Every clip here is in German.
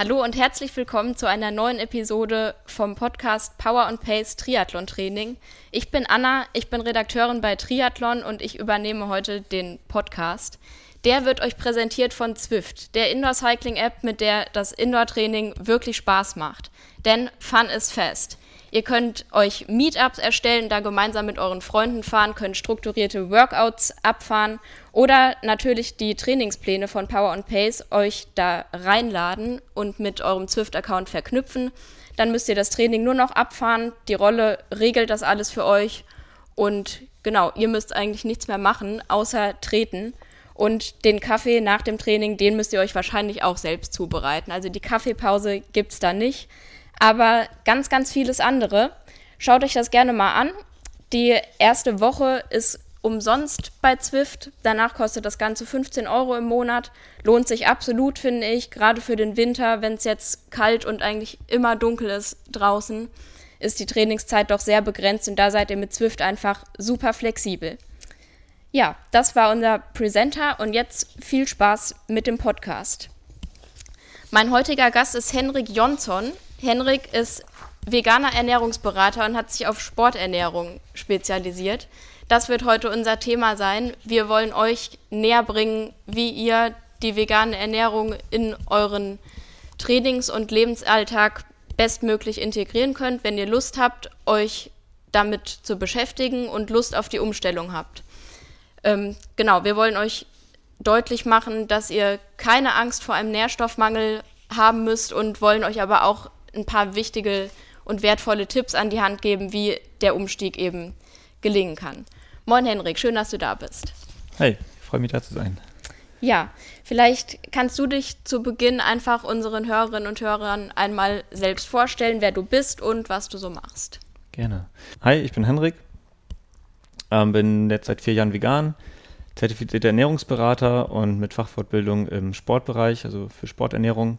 Hallo und herzlich willkommen zu einer neuen Episode vom Podcast Power and Pace Triathlon Training. Ich bin Anna, ich bin Redakteurin bei Triathlon und ich übernehme heute den Podcast. Der wird euch präsentiert von Zwift, der Indoor Cycling App, mit der das Indoor Training wirklich Spaß macht. Denn Fun ist fest. Ihr könnt euch Meetups erstellen, da gemeinsam mit euren Freunden fahren, könnt strukturierte Workouts abfahren oder natürlich die Trainingspläne von Power and Pace euch da reinladen und mit eurem Zwift-Account verknüpfen. Dann müsst ihr das Training nur noch abfahren, die Rolle regelt das alles für euch und genau, ihr müsst eigentlich nichts mehr machen, außer treten. Und den Kaffee nach dem Training, den müsst ihr euch wahrscheinlich auch selbst zubereiten. Also die Kaffeepause gibt's da nicht aber ganz, ganz vieles andere. Schaut euch das gerne mal an. Die erste Woche ist umsonst bei Zwift. Danach kostet das Ganze 15 Euro im Monat. Lohnt sich absolut, finde ich. Gerade für den Winter, wenn es jetzt kalt und eigentlich immer dunkel ist draußen, ist die Trainingszeit doch sehr begrenzt und da seid ihr mit Zwift einfach super flexibel. Ja, das war unser Presenter und jetzt viel Spaß mit dem Podcast. Mein heutiger Gast ist Henrik Jonsson. Henrik ist veganer Ernährungsberater und hat sich auf Sporternährung spezialisiert. Das wird heute unser Thema sein. Wir wollen euch näher bringen, wie ihr die vegane Ernährung in euren Trainings- und Lebensalltag bestmöglich integrieren könnt, wenn ihr Lust habt, euch damit zu beschäftigen und Lust auf die Umstellung habt. Ähm, genau, wir wollen euch deutlich machen, dass ihr keine Angst vor einem Nährstoffmangel haben müsst und wollen euch aber auch ein paar wichtige und wertvolle Tipps an die Hand geben, wie der Umstieg eben gelingen kann. Moin Henrik, schön, dass du da bist. Hey, ich freue mich da zu sein. Ja, vielleicht kannst du dich zu Beginn einfach unseren Hörerinnen und Hörern einmal selbst vorstellen, wer du bist und was du so machst. Gerne. Hi, ich bin Henrik, ähm, bin jetzt seit vier Jahren vegan, zertifizierter Ernährungsberater und mit Fachfortbildung im Sportbereich, also für Sporternährung.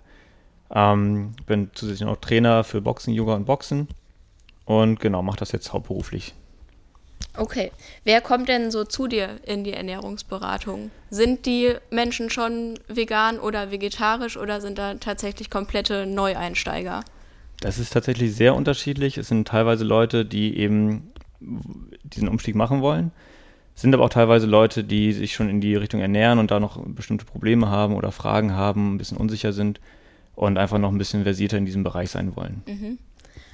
Ähm, bin zusätzlich noch Trainer für Boxen, Yoga und Boxen und genau, mache das jetzt hauptberuflich. Okay, wer kommt denn so zu dir in die Ernährungsberatung? Sind die Menschen schon vegan oder vegetarisch oder sind da tatsächlich komplette Neueinsteiger? Das ist tatsächlich sehr unterschiedlich. Es sind teilweise Leute, die eben diesen Umstieg machen wollen. Es sind aber auch teilweise Leute, die sich schon in die Richtung ernähren und da noch bestimmte Probleme haben oder Fragen haben, ein bisschen unsicher sind und einfach noch ein bisschen versierter in diesem Bereich sein wollen.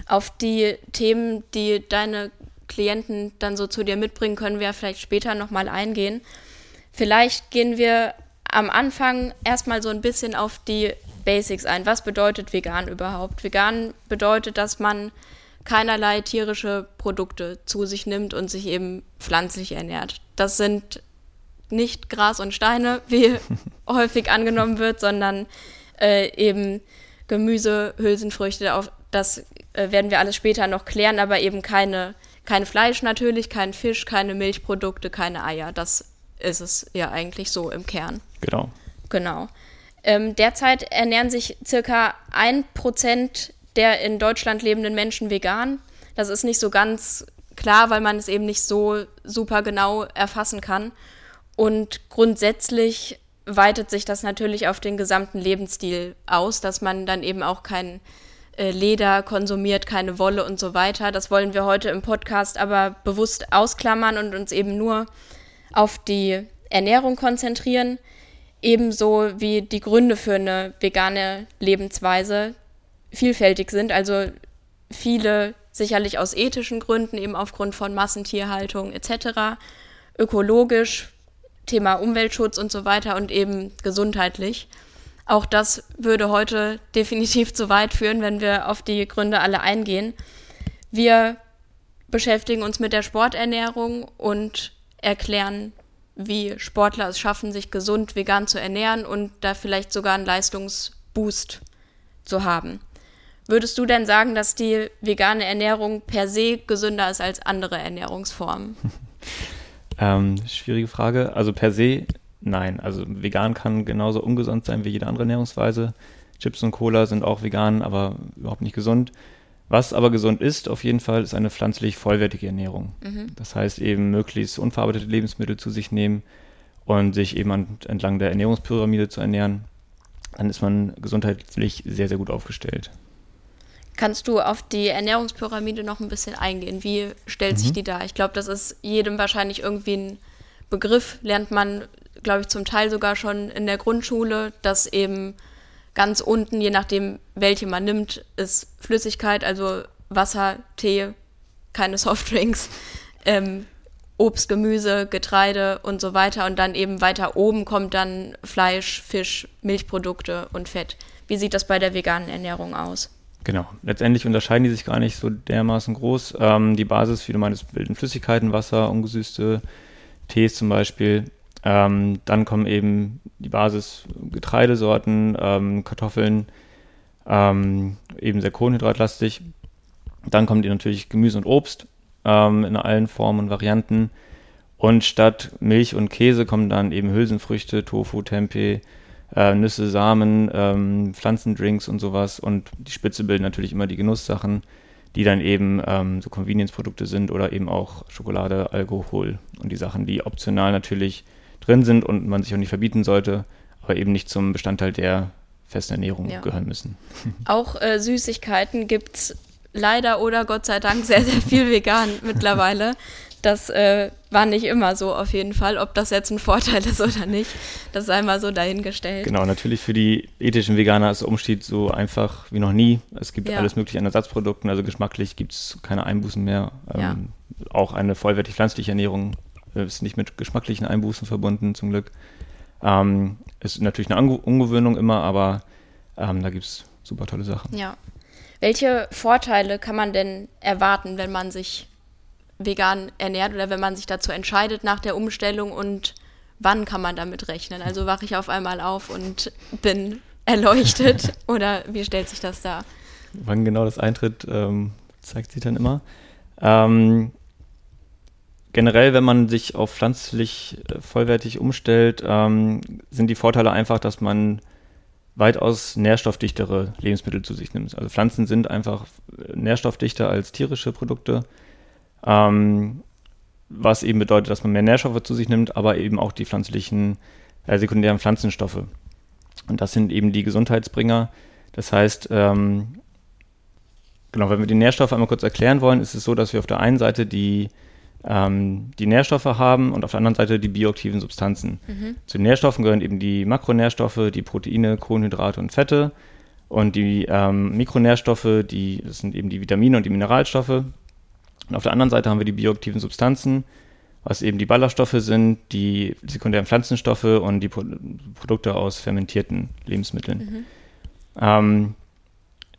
Auf die Themen, die deine Klienten dann so zu dir mitbringen, können wir vielleicht später nochmal eingehen. Vielleicht gehen wir am Anfang erstmal so ein bisschen auf die Basics ein. Was bedeutet vegan überhaupt? Vegan bedeutet, dass man keinerlei tierische Produkte zu sich nimmt und sich eben pflanzlich ernährt. Das sind nicht Gras und Steine, wie häufig angenommen wird, sondern äh, eben Gemüse, Hülsenfrüchte. Auf das äh, werden wir alles später noch klären, aber eben keine, kein Fleisch natürlich, kein Fisch, keine Milchprodukte, keine Eier. Das ist es ja eigentlich so im Kern. Genau. Genau. Ähm, derzeit ernähren sich circa ein Prozent der in Deutschland lebenden Menschen vegan. Das ist nicht so ganz klar, weil man es eben nicht so super genau erfassen kann. Und grundsätzlich weitet sich das natürlich auf den gesamten Lebensstil aus, dass man dann eben auch kein äh, Leder konsumiert, keine Wolle und so weiter. Das wollen wir heute im Podcast aber bewusst ausklammern und uns eben nur auf die Ernährung konzentrieren, ebenso wie die Gründe für eine vegane Lebensweise vielfältig sind. Also viele sicherlich aus ethischen Gründen, eben aufgrund von Massentierhaltung etc., ökologisch, Thema Umweltschutz und so weiter und eben gesundheitlich. Auch das würde heute definitiv zu weit führen, wenn wir auf die Gründe alle eingehen. Wir beschäftigen uns mit der Sporternährung und erklären, wie Sportler es schaffen, sich gesund vegan zu ernähren und da vielleicht sogar einen Leistungsboost zu haben. Würdest du denn sagen, dass die vegane Ernährung per se gesünder ist als andere Ernährungsformen? Ähm, schwierige Frage. Also per se nein. Also vegan kann genauso ungesund sein wie jede andere Ernährungsweise. Chips und Cola sind auch vegan, aber überhaupt nicht gesund. Was aber gesund ist, auf jeden Fall, ist eine pflanzlich vollwertige Ernährung. Mhm. Das heißt eben möglichst unverarbeitete Lebensmittel zu sich nehmen und sich eben an, entlang der Ernährungspyramide zu ernähren. Dann ist man gesundheitlich sehr, sehr gut aufgestellt. Kannst du auf die Ernährungspyramide noch ein bisschen eingehen? Wie stellt mhm. sich die dar? Ich glaube, das ist jedem wahrscheinlich irgendwie ein Begriff, lernt man, glaube ich, zum Teil sogar schon in der Grundschule, dass eben ganz unten, je nachdem, welche man nimmt, ist Flüssigkeit, also Wasser, Tee, keine Softdrinks, ähm, Obst, Gemüse, Getreide und so weiter. Und dann eben weiter oben kommt dann Fleisch, Fisch, Milchprodukte und Fett. Wie sieht das bei der veganen Ernährung aus? Genau. Letztendlich unterscheiden die sich gar nicht so dermaßen groß. Ähm, die Basis, wie du meinst, bilden Flüssigkeiten, Wasser, ungesüßte Tees zum Beispiel. Ähm, dann kommen eben die Basis Getreidesorten, ähm, Kartoffeln, ähm, eben sehr kohlenhydratlastig. Dann kommt natürlich Gemüse und Obst ähm, in allen Formen und Varianten. Und statt Milch und Käse kommen dann eben Hülsenfrüchte, Tofu, Tempeh, äh, Nüsse, Samen, ähm, Pflanzendrinks und sowas. Und die Spitze bilden natürlich immer die Genusssachen, die dann eben ähm, so Convenience-Produkte sind oder eben auch Schokolade, Alkohol und die Sachen, die optional natürlich drin sind und man sich auch nicht verbieten sollte, aber eben nicht zum Bestandteil der festen Ernährung ja. gehören müssen. Auch äh, Süßigkeiten gibt es leider oder Gott sei Dank sehr, sehr viel vegan mittlerweile. Das äh, war nicht immer so auf jeden Fall. Ob das jetzt ein Vorteil ist oder nicht, das sei mal so dahingestellt. Genau, natürlich für die ethischen Veganer ist der Umstieg so einfach wie noch nie. Es gibt ja. alles mögliche an Ersatzprodukten, also geschmacklich gibt es keine Einbußen mehr. Ähm, ja. Auch eine vollwertig pflanzliche Ernährung ist nicht mit geschmacklichen Einbußen verbunden, zum Glück. Ähm, ist natürlich eine Ange Ungewöhnung immer, aber ähm, da gibt es super tolle Sachen. Ja. Welche Vorteile kann man denn erwarten, wenn man sich vegan ernährt oder wenn man sich dazu entscheidet nach der Umstellung und wann kann man damit rechnen? Also wache ich auf einmal auf und bin erleuchtet oder wie stellt sich das dar? Wann genau das eintritt, ähm, zeigt sich dann immer. Ähm, generell, wenn man sich auf pflanzlich äh, vollwertig umstellt, ähm, sind die Vorteile einfach, dass man weitaus nährstoffdichtere Lebensmittel zu sich nimmt. Also Pflanzen sind einfach äh, nährstoffdichter als tierische Produkte, ähm, was eben bedeutet, dass man mehr Nährstoffe zu sich nimmt, aber eben auch die pflanzlichen, äh, sekundären Pflanzenstoffe. Und das sind eben die Gesundheitsbringer. Das heißt, ähm, genau, wenn wir die Nährstoffe einmal kurz erklären wollen, ist es so, dass wir auf der einen Seite die ähm, die Nährstoffe haben und auf der anderen Seite die bioaktiven Substanzen. Mhm. Zu den Nährstoffen gehören eben die Makronährstoffe, die Proteine, Kohlenhydrate und Fette. Und die ähm, Mikronährstoffe, die, das sind eben die Vitamine und die Mineralstoffe. Und auf der anderen Seite haben wir die bioaktiven Substanzen, was eben die Ballaststoffe sind, die sekundären Pflanzenstoffe und die Pro Produkte aus fermentierten Lebensmitteln. Mhm. Ähm,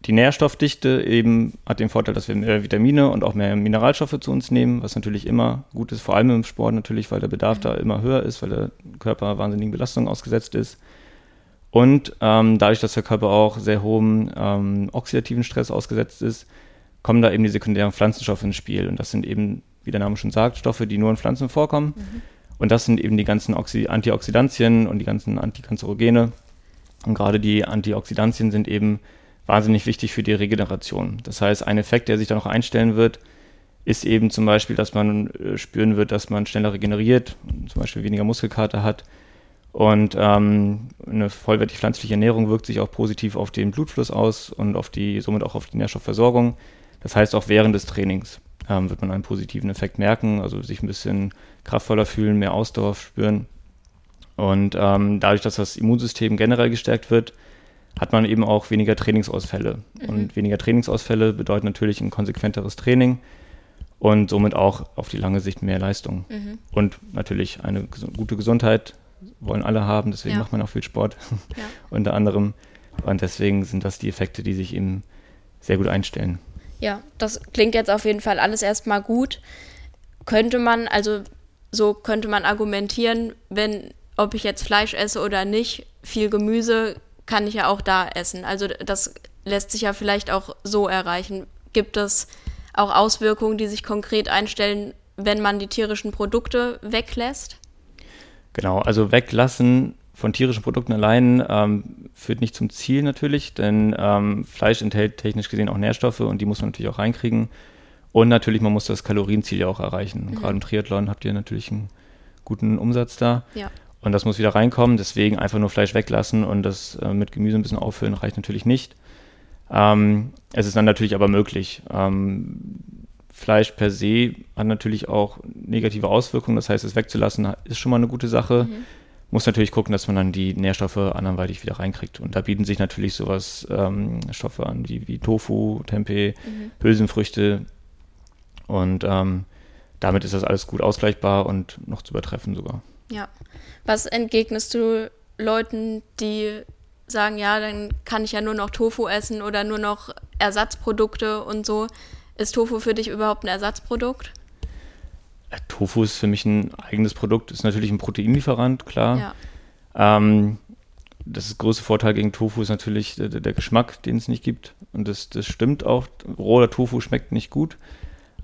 die Nährstoffdichte eben hat den Vorteil, dass wir mehr Vitamine und auch mehr Mineralstoffe zu uns nehmen, was natürlich immer gut ist, vor allem im Sport natürlich, weil der Bedarf mhm. da immer höher ist, weil der Körper wahnsinnigen Belastungen ausgesetzt ist. Und ähm, dadurch, dass der Körper auch sehr hohem ähm, oxidativen Stress ausgesetzt ist, kommen da eben die sekundären Pflanzenstoffe ins Spiel. Und das sind eben, wie der Name schon sagt, Stoffe, die nur in Pflanzen vorkommen. Mhm. Und das sind eben die ganzen Oxy Antioxidantien und die ganzen Antikanzerogene. Und gerade die Antioxidantien sind eben wahnsinnig wichtig für die Regeneration. Das heißt, ein Effekt, der sich da noch einstellen wird, ist eben zum Beispiel, dass man äh, spüren wird, dass man schneller regeneriert, zum Beispiel weniger Muskelkater hat. Und ähm, eine vollwertig pflanzliche Ernährung wirkt sich auch positiv auf den Blutfluss aus und auf die, somit auch auf die Nährstoffversorgung. Das heißt, auch während des Trainings ähm, wird man einen positiven Effekt merken, also sich ein bisschen kraftvoller fühlen, mehr Ausdauer spüren. Und ähm, dadurch, dass das Immunsystem generell gestärkt wird, hat man eben auch weniger Trainingsausfälle. Mhm. Und weniger Trainingsausfälle bedeutet natürlich ein konsequenteres Training und somit auch auf die lange Sicht mehr Leistung. Mhm. Und natürlich eine gute Gesundheit wollen alle haben, deswegen ja. macht man auch viel Sport ja. unter anderem. Und deswegen sind das die Effekte, die sich eben sehr gut einstellen. Ja, das klingt jetzt auf jeden Fall alles erstmal gut. Könnte man, also so könnte man argumentieren, wenn, ob ich jetzt Fleisch esse oder nicht, viel Gemüse kann ich ja auch da essen. Also das lässt sich ja vielleicht auch so erreichen. Gibt es auch Auswirkungen, die sich konkret einstellen, wenn man die tierischen Produkte weglässt? Genau, also weglassen von tierischen Produkten allein ähm, führt nicht zum Ziel natürlich, denn ähm, Fleisch enthält technisch gesehen auch Nährstoffe und die muss man natürlich auch reinkriegen. Und natürlich, man muss das Kalorienziel ja auch erreichen. Mhm. Gerade im Triathlon habt ihr natürlich einen guten Umsatz da. Ja. Und das muss wieder reinkommen. Deswegen einfach nur Fleisch weglassen und das äh, mit Gemüse ein bisschen auffüllen reicht natürlich nicht. Ähm, es ist dann natürlich aber möglich. Ähm, Fleisch per se hat natürlich auch negative Auswirkungen. Das heißt, es wegzulassen ist schon mal eine gute Sache. Mhm. Muss natürlich gucken, dass man dann die Nährstoffe anderweitig wieder reinkriegt. Und da bieten sich natürlich sowas ähm, Stoffe an wie, wie Tofu, Tempeh, mhm. Hülsenfrüchte. Und ähm, damit ist das alles gut ausgleichbar und noch zu übertreffen sogar. Ja. Was entgegnest du Leuten, die sagen, ja, dann kann ich ja nur noch Tofu essen oder nur noch Ersatzprodukte und so. Ist Tofu für dich überhaupt ein Ersatzprodukt? Tofu ist für mich ein eigenes Produkt, ist natürlich ein Proteinlieferant, klar. Ja. Ähm, das, größte Vorteil gegen Tofu ist natürlich der, der Geschmack, den es nicht gibt. Und das, das stimmt auch. Roher Tofu schmeckt nicht gut.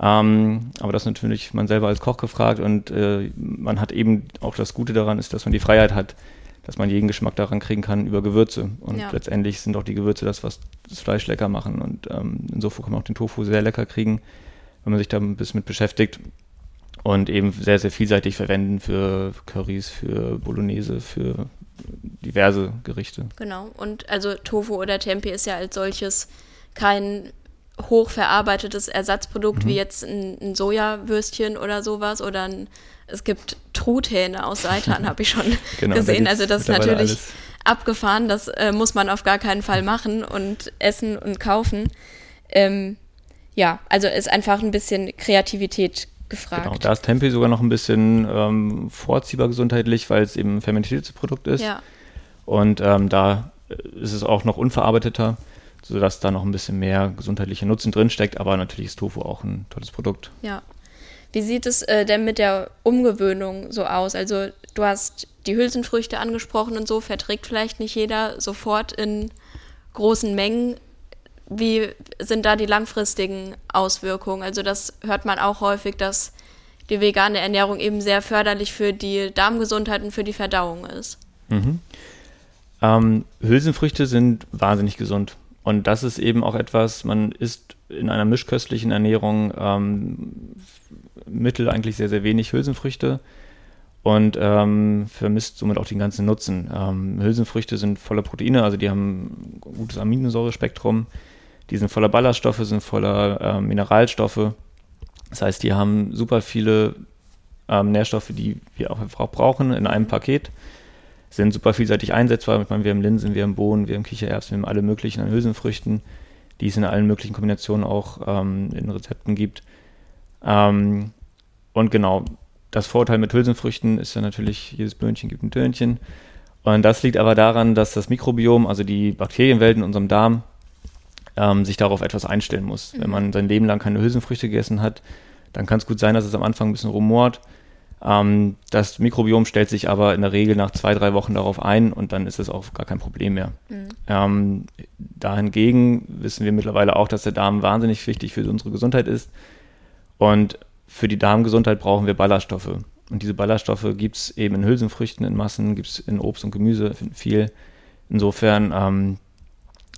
Ähm, aber das ist natürlich man selber als Koch gefragt und äh, man hat eben auch das Gute daran ist, dass man die Freiheit hat, dass man jeden Geschmack daran kriegen kann über Gewürze. Und ja. letztendlich sind auch die Gewürze das, was das Fleisch lecker machen. Und ähm, insofern kann man auch den Tofu sehr lecker kriegen, wenn man sich da ein bisschen mit beschäftigt. Und eben sehr, sehr vielseitig verwenden für Currys, für Bolognese, für diverse Gerichte. Genau. Und also Tofu oder Tempeh ist ja als solches kein hochverarbeitetes Ersatzprodukt mhm. wie jetzt ein, ein, Sojawürstchen oder sowas oder ein, es gibt Truthähne aus Seitan, habe ich schon genau, gesehen. Da also das ist natürlich alles. abgefahren, das äh, muss man auf gar keinen Fall machen und essen und kaufen. Ähm, ja, also ist einfach ein bisschen Kreativität gefragt. Genau, da ist Tempeh sogar noch ein bisschen ähm, vorziehbar gesundheitlich, weil es eben ein fermentiertes Produkt ist. Ja. Und ähm, da ist es auch noch unverarbeiteter sodass da noch ein bisschen mehr gesundheitlicher Nutzen drinsteckt. Aber natürlich ist Tofu auch ein tolles Produkt. Ja. Wie sieht es äh, denn mit der Umgewöhnung so aus? Also du hast die Hülsenfrüchte angesprochen und so, verträgt vielleicht nicht jeder sofort in großen Mengen. Wie sind da die langfristigen Auswirkungen? Also das hört man auch häufig, dass die vegane Ernährung eben sehr förderlich für die Darmgesundheit und für die Verdauung ist. Mhm. Ähm, Hülsenfrüchte sind wahnsinnig gesund. Und das ist eben auch etwas, man isst in einer mischköstlichen Ernährung ähm, mittel eigentlich sehr, sehr wenig Hülsenfrüchte und ähm, vermisst somit auch den ganzen Nutzen. Ähm, Hülsenfrüchte sind voller Proteine, also die haben ein gutes Aminosäurespektrum, die sind voller Ballaststoffe, sind voller äh, Mineralstoffe. Das heißt, die haben super viele ähm, Nährstoffe, die wir auch einfach brauchen in einem Paket sind super vielseitig einsetzbar. Ich meine, wir haben Linsen, wir haben Bohnen, wir haben Kichererbsen, wir haben alle möglichen Hülsenfrüchten, die es in allen möglichen Kombinationen auch ähm, in Rezepten gibt. Ähm, und genau, das Vorteil mit Hülsenfrüchten ist ja natürlich, jedes Böhnchen gibt ein Tönchen. Und das liegt aber daran, dass das Mikrobiom, also die Bakterienwelt in unserem Darm, ähm, sich darauf etwas einstellen muss. Mhm. Wenn man sein Leben lang keine Hülsenfrüchte gegessen hat, dann kann es gut sein, dass es am Anfang ein bisschen rumort ähm, das Mikrobiom stellt sich aber in der Regel nach zwei, drei Wochen darauf ein und dann ist es auch gar kein Problem mehr. Mhm. Ähm, dahingegen wissen wir mittlerweile auch, dass der Darm wahnsinnig wichtig für unsere Gesundheit ist. Und für die Darmgesundheit brauchen wir Ballaststoffe. Und diese Ballaststoffe gibt es eben in Hülsenfrüchten in Massen, gibt es in Obst und Gemüse viel. Insofern ähm,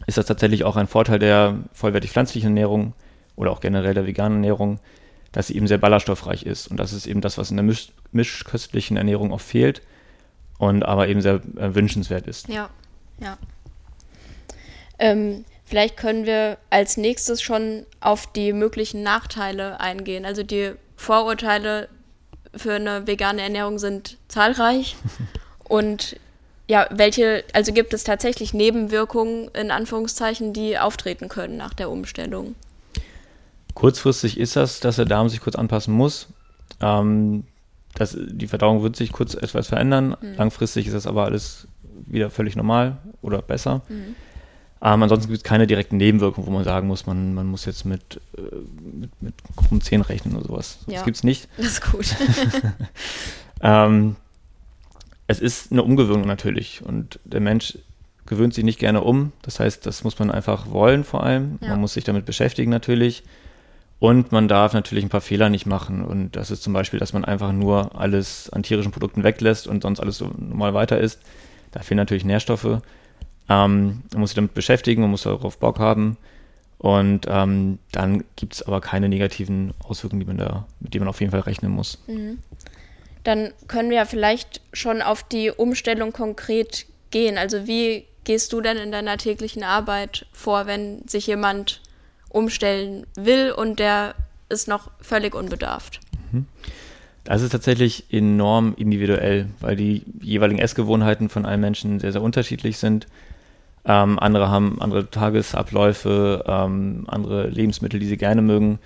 ist das tatsächlich auch ein Vorteil der vollwertig pflanzlichen Ernährung oder auch generell der veganen Ernährung, dass sie eben sehr ballaststoffreich ist. Und das ist eben das, was in der misch mischköstlichen Ernährung oft fehlt und aber eben sehr äh, wünschenswert ist. Ja, ja. Ähm, vielleicht können wir als nächstes schon auf die möglichen Nachteile eingehen. Also die Vorurteile für eine vegane Ernährung sind zahlreich und ja, welche, also gibt es tatsächlich Nebenwirkungen in Anführungszeichen, die auftreten können nach der Umstellung? Kurzfristig ist das, dass der Darm sich kurz anpassen muss. Ähm, das, die Verdauung wird sich kurz etwas verändern. Mhm. Langfristig ist das aber alles wieder völlig normal oder besser. Mhm. Ähm, ansonsten gibt es keine direkten Nebenwirkungen, wo man sagen muss, man, man muss jetzt mit, äh, mit, mit krummen Zähnen rechnen oder sowas. Ja. Das gibt es nicht. Das ist gut. ähm, es ist eine Umgewöhnung natürlich und der Mensch gewöhnt sich nicht gerne um. Das heißt, das muss man einfach wollen vor allem. Ja. Man muss sich damit beschäftigen natürlich. Und man darf natürlich ein paar Fehler nicht machen. Und das ist zum Beispiel, dass man einfach nur alles an tierischen Produkten weglässt und sonst alles so normal weiter ist. Da fehlen natürlich Nährstoffe. Ähm, man muss sich damit beschäftigen, man muss darauf Bock haben. Und ähm, dann gibt es aber keine negativen Auswirkungen, die man da, mit denen man auf jeden Fall rechnen muss. Mhm dann können wir ja vielleicht schon auf die Umstellung konkret gehen. Also wie gehst du denn in deiner täglichen Arbeit vor, wenn sich jemand umstellen will und der ist noch völlig unbedarft? Mhm. Das ist tatsächlich enorm individuell, weil die jeweiligen Essgewohnheiten von allen Menschen sehr, sehr unterschiedlich sind. Ähm, andere haben andere Tagesabläufe, ähm, andere Lebensmittel, die sie gerne mögen.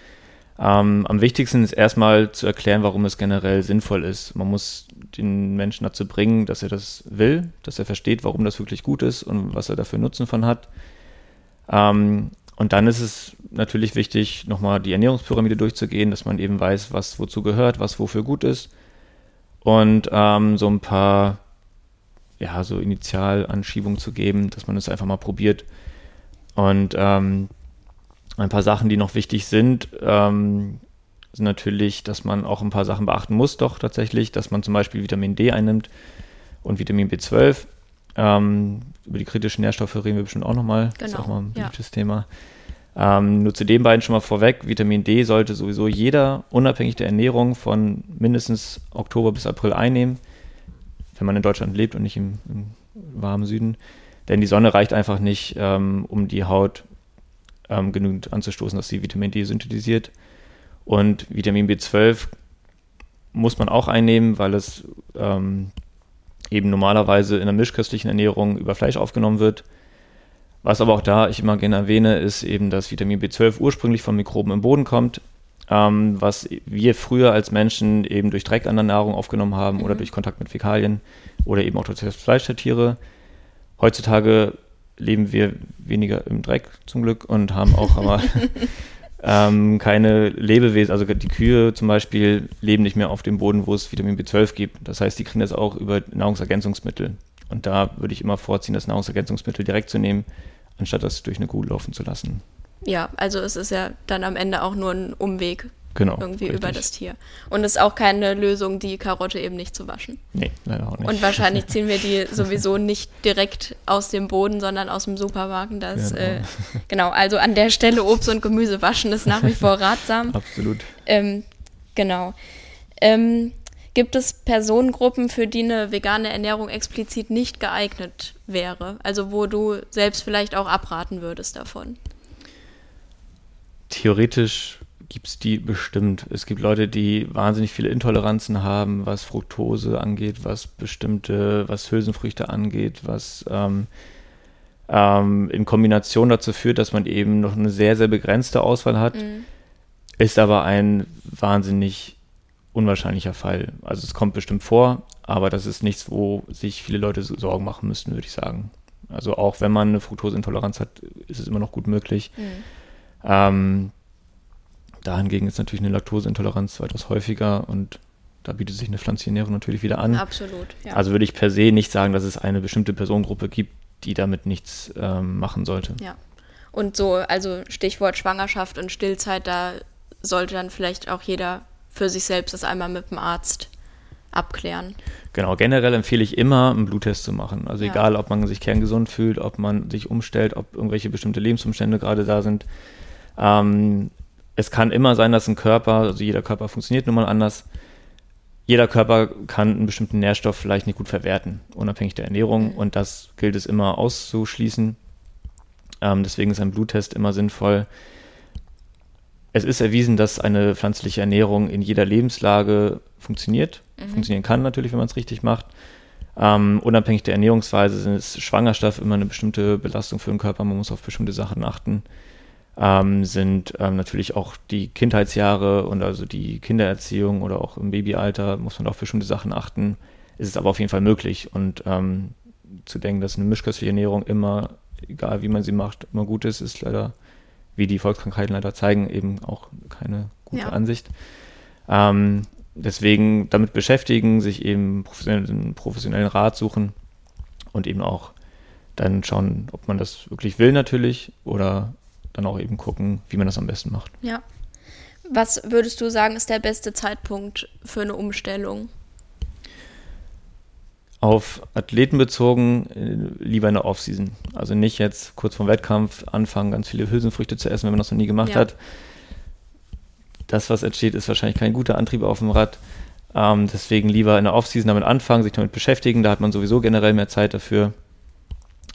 Ähm, am wichtigsten ist erstmal zu erklären, warum es generell sinnvoll ist. Man muss den Menschen dazu bringen, dass er das will, dass er versteht, warum das wirklich gut ist und was er dafür Nutzen von hat. Ähm, und dann ist es natürlich wichtig, nochmal die Ernährungspyramide durchzugehen, dass man eben weiß, was wozu gehört, was wofür gut ist. Und ähm, so ein paar, ja, so Initialanschiebungen zu geben, dass man es einfach mal probiert. Und ähm, ein paar Sachen, die noch wichtig sind, ähm, sind natürlich, dass man auch ein paar Sachen beachten muss, doch tatsächlich, dass man zum Beispiel Vitamin D einnimmt und Vitamin B12. Ähm, über die kritischen Nährstoffe reden wir bestimmt auch nochmal. Genau. Das ist auch mal ein beliebtes ja. Thema. Ähm, nur zu den beiden schon mal vorweg. Vitamin D sollte sowieso jeder, unabhängig der Ernährung, von mindestens Oktober bis April einnehmen, wenn man in Deutschland lebt und nicht im, im warmen Süden. Denn die Sonne reicht einfach nicht, ähm, um die Haut ähm, genügend anzustoßen, dass sie Vitamin D synthetisiert. Und Vitamin B12 muss man auch einnehmen, weil es ähm, eben normalerweise in der mischköstlichen Ernährung über Fleisch aufgenommen wird. Was aber auch da ich immer gerne erwähne, ist eben, dass Vitamin B12 ursprünglich von Mikroben im Boden kommt, ähm, was wir früher als Menschen eben durch Dreck an der Nahrung aufgenommen haben mhm. oder durch Kontakt mit Fäkalien oder eben auch durch das Fleisch der Tiere. Heutzutage leben wir weniger im Dreck zum Glück und haben auch aber ähm, keine Lebewesen, also die Kühe zum Beispiel leben nicht mehr auf dem Boden, wo es Vitamin B12 gibt. Das heißt, die kriegen das auch über Nahrungsergänzungsmittel. Und da würde ich immer vorziehen, das Nahrungsergänzungsmittel direkt zu nehmen, anstatt das durch eine Kuh laufen zu lassen. Ja, also es ist ja dann am Ende auch nur ein Umweg Genau. Irgendwie richtig. über das Tier. Und es ist auch keine Lösung, die Karotte eben nicht zu waschen. Nee, leider auch nicht. Und wahrscheinlich ziehen wir die sowieso nicht direkt aus dem Boden, sondern aus dem Supermarkt. Das, genau. Äh, genau, also an der Stelle Obst und Gemüse waschen ist nach wie vor ratsam. Absolut. Ähm, genau. Ähm, gibt es Personengruppen, für die eine vegane Ernährung explizit nicht geeignet wäre? Also wo du selbst vielleicht auch abraten würdest davon? Theoretisch gibt es die bestimmt. Es gibt Leute, die wahnsinnig viele Intoleranzen haben, was Fructose angeht, was bestimmte, was Hülsenfrüchte angeht, was ähm, ähm, in Kombination dazu führt, dass man eben noch eine sehr, sehr begrenzte Auswahl hat, mhm. ist aber ein wahnsinnig unwahrscheinlicher Fall. Also es kommt bestimmt vor, aber das ist nichts, wo sich viele Leute Sorgen machen müssten, würde ich sagen. Also auch wenn man eine Fructoseintoleranz hat, ist es immer noch gut möglich. Mhm. Ähm, Dahingegen ist natürlich eine Laktoseintoleranz weitaus häufiger und da bietet sich eine Pflanzenernährung natürlich wieder an. Absolut, ja. Also würde ich per se nicht sagen, dass es eine bestimmte Personengruppe gibt, die damit nichts ähm, machen sollte. Ja. Und so, also Stichwort Schwangerschaft und Stillzeit, da sollte dann vielleicht auch jeder für sich selbst das einmal mit dem Arzt abklären. Genau, generell empfehle ich immer, einen Bluttest zu machen. Also ja. egal, ob man sich kerngesund fühlt, ob man sich umstellt, ob irgendwelche bestimmte Lebensumstände gerade da sind. Ähm, es kann immer sein, dass ein Körper, also jeder Körper funktioniert nun mal anders, jeder Körper kann einen bestimmten Nährstoff vielleicht nicht gut verwerten, unabhängig der Ernährung. Mhm. Und das gilt es immer auszuschließen. Ähm, deswegen ist ein Bluttest immer sinnvoll. Es ist erwiesen, dass eine pflanzliche Ernährung in jeder Lebenslage funktioniert. Mhm. Funktionieren kann natürlich, wenn man es richtig macht. Ähm, unabhängig der Ernährungsweise ist Schwangerschaft immer eine bestimmte Belastung für den Körper. Man muss auf bestimmte Sachen achten. Ähm, sind ähm, natürlich auch die Kindheitsjahre und also die Kindererziehung oder auch im Babyalter muss man auf bestimmte Sachen achten. Ist es aber auf jeden Fall möglich. Und ähm, zu denken, dass eine mischköstliche Ernährung immer, egal wie man sie macht, immer gut ist, ist leider, wie die Volkskrankheiten leider zeigen, eben auch keine gute Ja. Ansicht. Ähm, deswegen damit beschäftigen, sich eben professionellen, professionellen Rat suchen und eben auch dann schauen, ob man das wirklich will natürlich oder dann auch eben gucken, wie man das am besten macht. Ja. Was würdest du sagen, ist der beste Zeitpunkt für eine Umstellung? Auf Athleten bezogen, äh, lieber in der Offseason. Also nicht jetzt kurz vorm Wettkampf anfangen, ganz viele Hülsenfrüchte zu essen, wenn man das noch nie gemacht Ja. hat. Das, was entsteht, ist wahrscheinlich kein guter Antrieb auf dem Rad. Ähm, deswegen lieber in der Offseason damit anfangen, sich damit beschäftigen. Da hat man sowieso generell mehr Zeit dafür.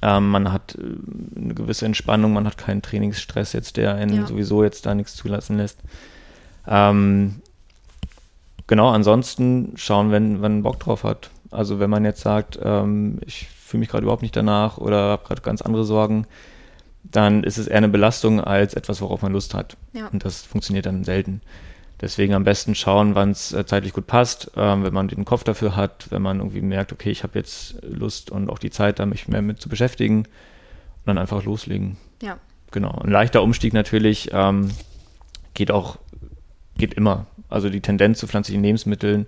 Ähm, man hat äh, eine gewisse Entspannung, man hat keinen Trainingsstress jetzt, der einen Ja. sowieso jetzt da nichts zulassen lässt. Ähm, genau, ansonsten schauen, wenn, wenn man Bock drauf hat. Also wenn man jetzt sagt, ähm, ich fühle mich gerade überhaupt nicht danach oder habe gerade ganz andere Sorgen, dann ist es eher eine Belastung als etwas, worauf man Lust hat. Ja. Und das funktioniert dann selten. Deswegen am besten schauen, wann es äh, zeitlich gut passt, ähm, wenn man den Kopf dafür hat, wenn man irgendwie merkt, okay, ich habe jetzt Lust und auch die Zeit, da mich mehr mit zu beschäftigen und dann einfach loslegen. Ja. Genau. Ein leichter Umstieg natürlich ähm, geht auch, geht immer. Also die Tendenz zu pflanzlichen Lebensmitteln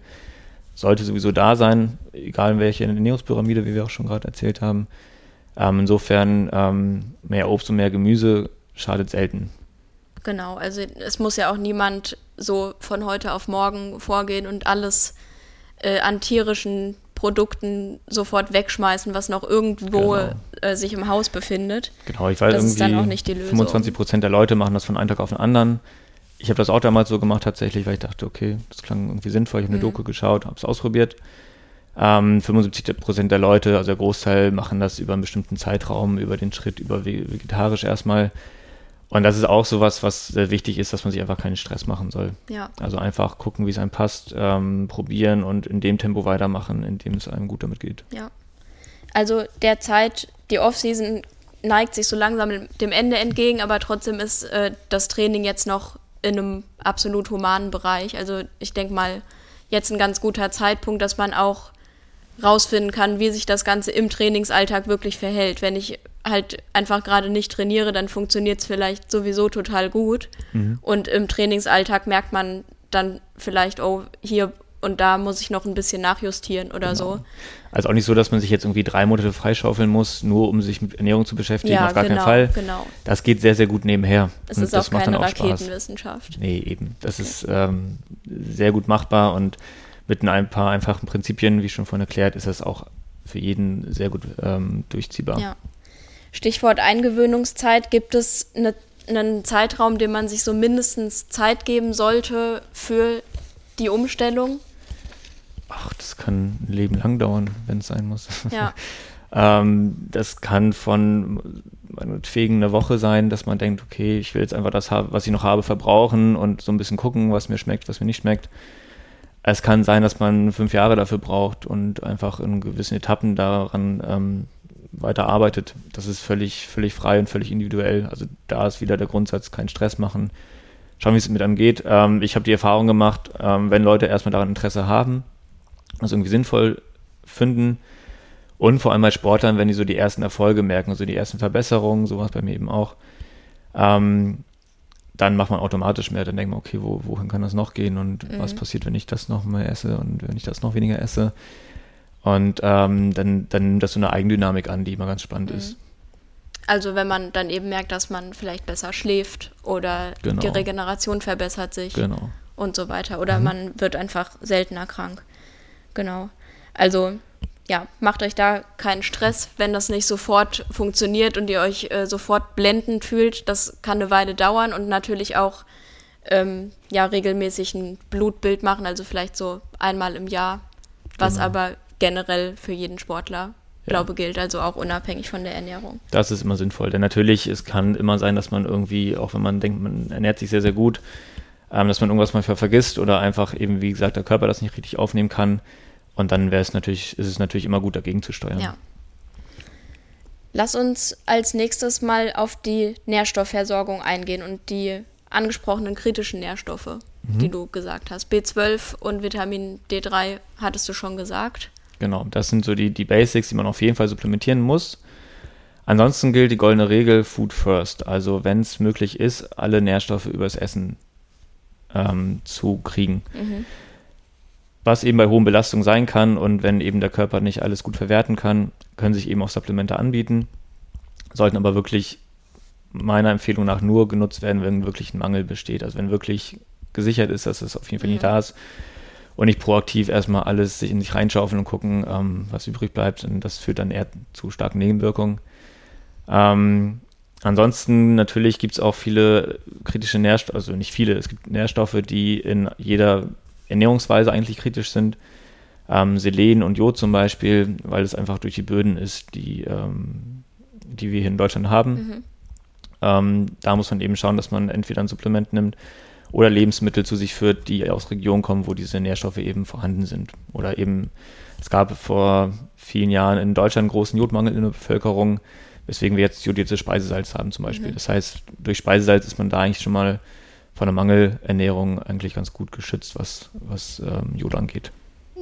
sollte sowieso da sein, egal in welche Ernährungspyramide, wie wir auch schon gerade erzählt haben. Ähm, insofern ähm, mehr Obst und mehr Gemüse schadet selten. Genau, also es muss ja auch niemand so von heute auf morgen vorgehen und alles äh, an tierischen Produkten sofort wegschmeißen, was noch irgendwo Genau. äh, sich im Haus befindet. Genau, ich weiß Das ist dann irgendwie, auch nicht die Lösung. 25 Prozent der Leute machen das von einem Tag auf den anderen. Ich habe das auch damals so gemacht tatsächlich, weil ich dachte, okay, das klang irgendwie sinnvoll. Ich habe eine Mhm. Doku geschaut, habe es ausprobiert. Ähm, 75 Prozent der Leute, also der Großteil, machen das über einen bestimmten Zeitraum, über den Schritt, über ve- vegetarisch erstmal. Und das ist auch sowas, was sehr wichtig ist, dass man sich einfach keinen Stress machen soll. Ja, Also einfach gucken, wie es einem passt, ähm, probieren und in dem Tempo weitermachen, in dem es einem gut damit geht. ja. Also derzeit, die Offseason neigt sich so langsam dem Ende entgegen, aber trotzdem ist äh, das Training jetzt noch in einem absolut humanen Bereich. Also ich denke mal, jetzt ein ganz guter Zeitpunkt, dass man auch rausfinden kann, wie sich das Ganze im Trainingsalltag wirklich verhält. Wenn ich halt einfach gerade nicht trainiere, dann funktioniert es vielleicht sowieso total gut. Und im Trainingsalltag merkt man dann vielleicht, oh, hier und da muss ich noch ein bisschen nachjustieren oder so. Also auch nicht so, dass man sich jetzt irgendwie drei Monate freischaufeln muss, nur um sich mit Ernährung zu beschäftigen, Ja, auf gar genau, keinen Fall. genau. Das geht sehr, sehr gut nebenher. Es ist auch keine auch Spaß. Raketenwissenschaft. Nee, eben. Das ist ähm, sehr gut machbar und mit ein paar einfachen Prinzipien, wie schon vorhin erklärt, ist das auch für jeden sehr gut ähm, durchziehbar. Ja. Stichwort Eingewöhnungszeit. Gibt es eine, einen Zeitraum, den man sich so mindestens Zeit geben sollte für die Umstellung? Ach, das kann ein Leben lang dauern, wenn es sein muss. Ja, Ähm, das kann von meinetwegen eine Woche sein, dass man denkt, okay, ich will jetzt einfach das, was ich noch habe, verbrauchen und so ein bisschen gucken, was mir schmeckt, was mir nicht schmeckt. Es kann sein, dass man fünf Jahre dafür braucht und einfach in gewissen Etappen daran ähm, weiter arbeitet. Das ist völlig, völlig frei und völlig individuell. Also da ist wieder der Grundsatz, keinen Stress machen. Schauen, wie es mit einem geht. Ähm, ich habe die Erfahrung gemacht, ähm, wenn Leute erstmal daran Interesse haben, das irgendwie sinnvoll finden, und vor allem bei Sportlern, wenn die so die ersten Erfolge merken, also die ersten Verbesserungen, sowas bei mir eben auch, ähm, dann macht man automatisch mehr. Dann denkt man, okay, wo, wohin kann das noch gehen und was passiert, wenn ich das noch mehr esse und wenn ich das noch weniger esse. Und ähm, dann, dann nimmt das so eine Eigendynamik an, die immer ganz spannend ist. also wenn man dann eben merkt, dass man vielleicht besser schläft oder Genau. die Regeneration verbessert sich Genau. und so weiter. Oder man wird einfach seltener krank. Genau. Also ja, macht euch da keinen Stress, wenn das nicht sofort funktioniert und ihr euch äh, sofort blendend fühlt. Das kann eine Weile dauern und natürlich auch ähm, ja, regelmäßig ein Blutbild machen, also vielleicht so einmal im Jahr, was Genau. aber generell für jeden Sportler, Ja. glaube gilt, also auch unabhängig von der Ernährung. Das ist immer sinnvoll, denn natürlich, es kann immer sein, dass man irgendwie, auch wenn man denkt, man ernährt sich sehr, sehr gut, ähm, dass man irgendwas mal ver- vergisst oder einfach eben, wie gesagt, der Körper das nicht richtig aufnehmen kann. Und dann wäre es natürlich, ist es natürlich immer gut, dagegen zu steuern. Ja. Lass uns als nächstes mal auf die Nährstoffversorgung eingehen und die angesprochenen kritischen Nährstoffe, die du gesagt hast. B12 und Vitamin D3 hattest du schon gesagt. Genau, das sind so die, die Basics, die man auf jeden Fall supplementieren muss. Ansonsten gilt die goldene Regel Food First. Also wenn es möglich ist, alle Nährstoffe übers Essen ähm, zu kriegen. Was eben bei hohen Belastungen sein kann und wenn eben der Körper nicht alles gut verwerten kann, können sich eben auch Supplemente anbieten, sollten aber wirklich meiner Empfehlung nach nur genutzt werden, wenn wirklich ein Mangel besteht. Also wenn wirklich gesichert ist, dass es auf jeden Fall nicht da ist und nicht proaktiv erstmal alles sich in sich reinschaufeln und gucken, ähm, was übrig bleibt. Und das führt dann eher zu starken Nebenwirkungen. Ähm, ansonsten natürlich gibt es auch viele kritische Nährstoffe, also nicht viele, es gibt Nährstoffe, die in jeder Ernährungsweise eigentlich kritisch sind. Ähm, Selen und Jod zum Beispiel, weil es einfach durch die Böden ist, die, ähm, die wir hier in Deutschland haben. Ähm, da muss man eben schauen, dass man entweder ein Supplement nimmt oder Lebensmittel zu sich führt, die aus Regionen kommen, wo diese Nährstoffe eben vorhanden sind. Oder eben, es gab vor vielen Jahren in Deutschland einen großen Jodmangel in der Bevölkerung, weswegen wir jetzt jodiertes Speisesalz haben zum Beispiel. Das heißt, durch Speisesalz ist man da eigentlich schon mal von der Mangelernährung eigentlich ganz gut geschützt, was, was ähm, Jod angeht.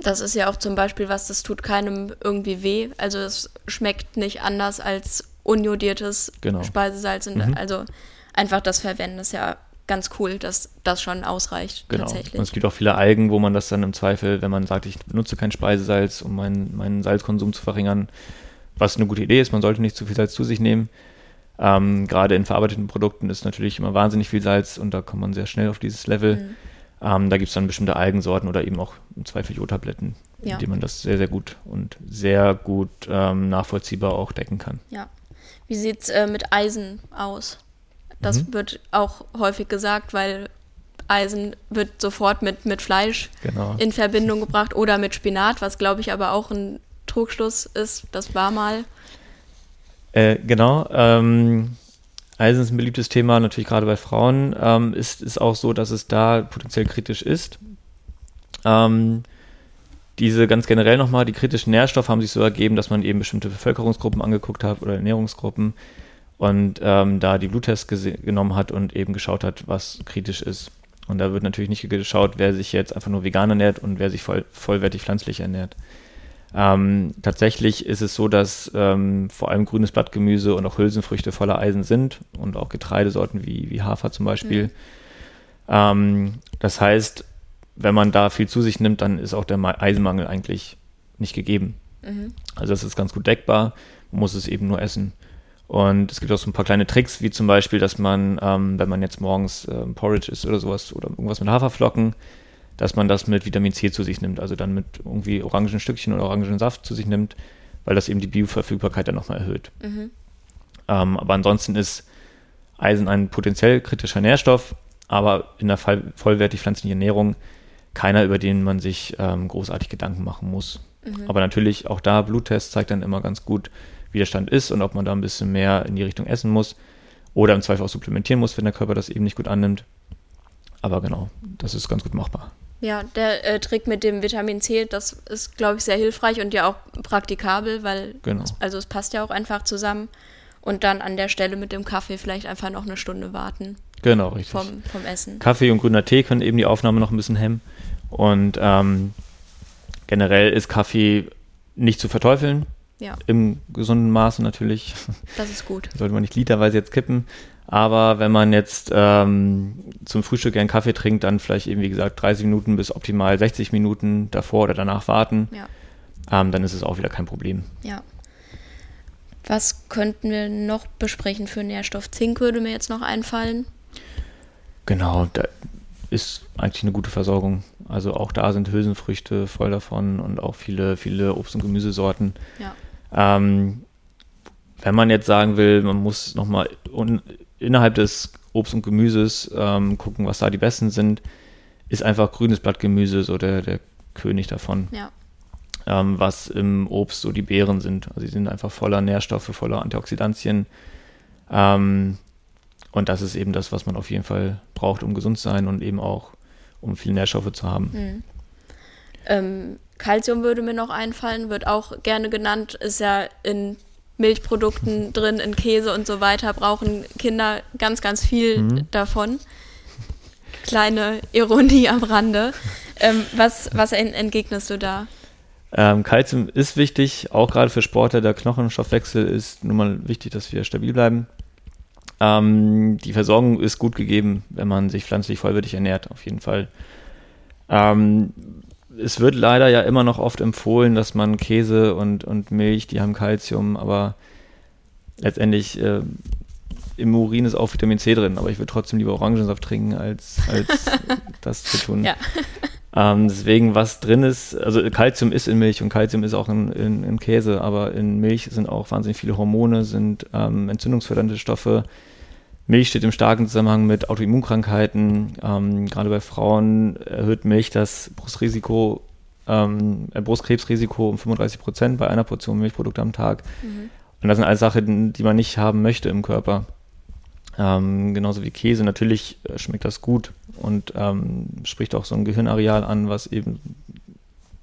Das ist ja auch zum Beispiel was, das tut keinem irgendwie weh. Also es schmeckt nicht anders als unjodiertes Genau. Speisesalz. Und Mhm. Also einfach das Verwenden ist ja ganz cool, dass das schon ausreicht Genau. tatsächlich. Und es gibt auch viele Algen, wo man das dann im Zweifel, wenn man sagt, ich benutze kein Speisesalz, um meinen, meinen Salzkonsum zu verringern, was eine gute Idee ist, man sollte nicht zu viel Salz zu sich nehmen. Ähm, gerade in verarbeiteten Produkten ist natürlich immer wahnsinnig viel Salz und da kommt man sehr schnell auf dieses Level. Mhm. Ähm, da gibt es dann bestimmte Algensorten oder eben auch im Zweifel Jodtabletten, Ja. mit denen man das sehr, sehr gut und sehr gut ähm, nachvollziehbar auch decken kann. Ja. Wie sieht es äh, mit Eisen aus? Das Mhm. wird auch häufig gesagt, weil Eisen wird sofort mit, mit Fleisch Genau. in Verbindung gebracht oder mit Spinat, was glaube ich aber auch ein Trugschluss ist. Das war mal. Äh, genau. Ähm, Eisen ist ein beliebtes Thema, natürlich gerade bei Frauen. Ähm, ist es auch so, dass es da potenziell kritisch ist. Ähm, diese ganz generell nochmal, die kritischen Nährstoffe haben sich so ergeben, dass man eben bestimmte Bevölkerungsgruppen angeguckt hat oder Ernährungsgruppen und ähm, da die Bluttests genommen hat und eben geschaut hat, was kritisch ist. Und da wird natürlich nicht geschaut, wer sich jetzt einfach nur vegan ernährt und wer sich voll, vollwertig pflanzlich ernährt. Ähm, tatsächlich ist es so, dass ähm, vor allem grünes Blattgemüse und auch Hülsenfrüchte voller Eisen sind und auch Getreidesorten wie, wie Hafer zum Beispiel. Ähm, das heißt, wenn man da viel zu sich nimmt, dann ist auch der Ma- Eisenmangel eigentlich nicht gegeben. Also das ist ganz gut deckbar, man muss es eben nur essen. Und es gibt auch so ein paar kleine Tricks, wie zum Beispiel, dass man, ähm, wenn man jetzt morgens ähm, Porridge isst oder sowas oder irgendwas mit Haferflocken, dass man das mit Vitamin C zu sich nimmt, also dann mit irgendwie Orangenstückchen oder Orangensaft zu sich nimmt, weil das eben die Bioverfügbarkeit dann nochmal erhöht. Ähm, aber ansonsten ist Eisen ein potenziell kritischer Nährstoff, aber in der vollwertig pflanzlichen Ernährung keiner, über den man sich ähm, großartig Gedanken machen muss. Aber natürlich auch da, Bluttest zeigt dann immer ganz gut, wie der Stand ist und ob man da ein bisschen mehr in die Richtung essen muss oder im Zweifel auch supplementieren muss, wenn der Körper das eben nicht gut annimmt. Aber genau, das ist ganz gut machbar. Ja, der äh, Trick mit dem Vitamin C, das ist, glaube ich, sehr hilfreich und ja auch praktikabel, weil Genau. es, also es passt ja auch einfach zusammen. Und dann an der Stelle mit dem Kaffee vielleicht einfach noch eine Stunde warten Genau, richtig. vom, vom Essen. Kaffee und grüner Tee können eben die Aufnahme noch ein bisschen hemmen. Und ähm, generell ist Kaffee nicht zu verteufeln, Ja, im gesunden Maße natürlich. das ist gut. Sollte man nicht literweise jetzt kippen. Aber wenn man jetzt ähm, zum Frühstück gern Kaffee trinkt, dann vielleicht eben, wie gesagt, 30 Minuten bis optimal 60 Minuten davor oder danach warten, Ja, ähm, dann ist es auch wieder kein Problem. ja. Was könnten wir noch besprechen für Nährstoff? Zink würde mir jetzt noch einfallen. Genau, da ist eigentlich eine gute Versorgung. Also auch da sind Hülsenfrüchte voll davon und auch viele, viele Obst- und Gemüsesorten. Ja, Ähm, wenn man jetzt sagen will, man muss nochmal un- innerhalb des Obst und Gemüses ähm, gucken, was da die besten sind, ist einfach grünes Blattgemüse so der, der König davon. ja, Ähm, was im Obst so die Beeren sind. Also sie sind einfach voller Nährstoffe, voller Antioxidantien. Ähm, und das ist eben das, was man auf jeden Fall braucht, um gesund zu sein und eben auch, um viele Nährstoffe zu haben. ähm, Calcium würde mir noch einfallen, wird auch gerne genannt, ist ja in Milchprodukten drin, in Käse und so weiter, brauchen Kinder ganz, ganz viel Mhm. davon. Kleine Ironie am Rande. Ähm, was was en- entgegnest du da? Ähm, Calcium ist wichtig, auch gerade für Sportler. Der Knochenstoffwechsel ist nun mal wichtig, dass wir stabil bleiben. Ähm, die Versorgung ist gut gegeben, wenn man sich pflanzlich vollwertig ernährt, auf jeden Fall. Ähm, es wird leider ja immer noch oft empfohlen, dass man Käse und, und Milch, die haben Calcium, aber letztendlich äh, im Urin ist auch Vitamin C drin, aber ich würde trotzdem lieber Orangensaft trinken, als, als das zu tun. Ja. Ähm, deswegen, was drin ist, also Calcium ist in Milch und Calcium ist auch in, in, in Käse, aber in Milch sind auch wahnsinnig viele Hormone, sind ähm, entzündungsfördernde Stoffe. Milch steht im starken Zusammenhang mit Autoimmunkrankheiten. Ähm, gerade bei Frauen erhöht Milch das Brustrisiko, ähm, äh, Brustkrebsrisiko um 35 Prozent bei einer Portion Milchprodukte am Tag. Und das sind alles Sachen, die man nicht haben möchte im Körper. Ähm, genauso wie Käse. Natürlich äh, schmeckt das gut und ähm, spricht auch so ein Gehirnareal an, was eben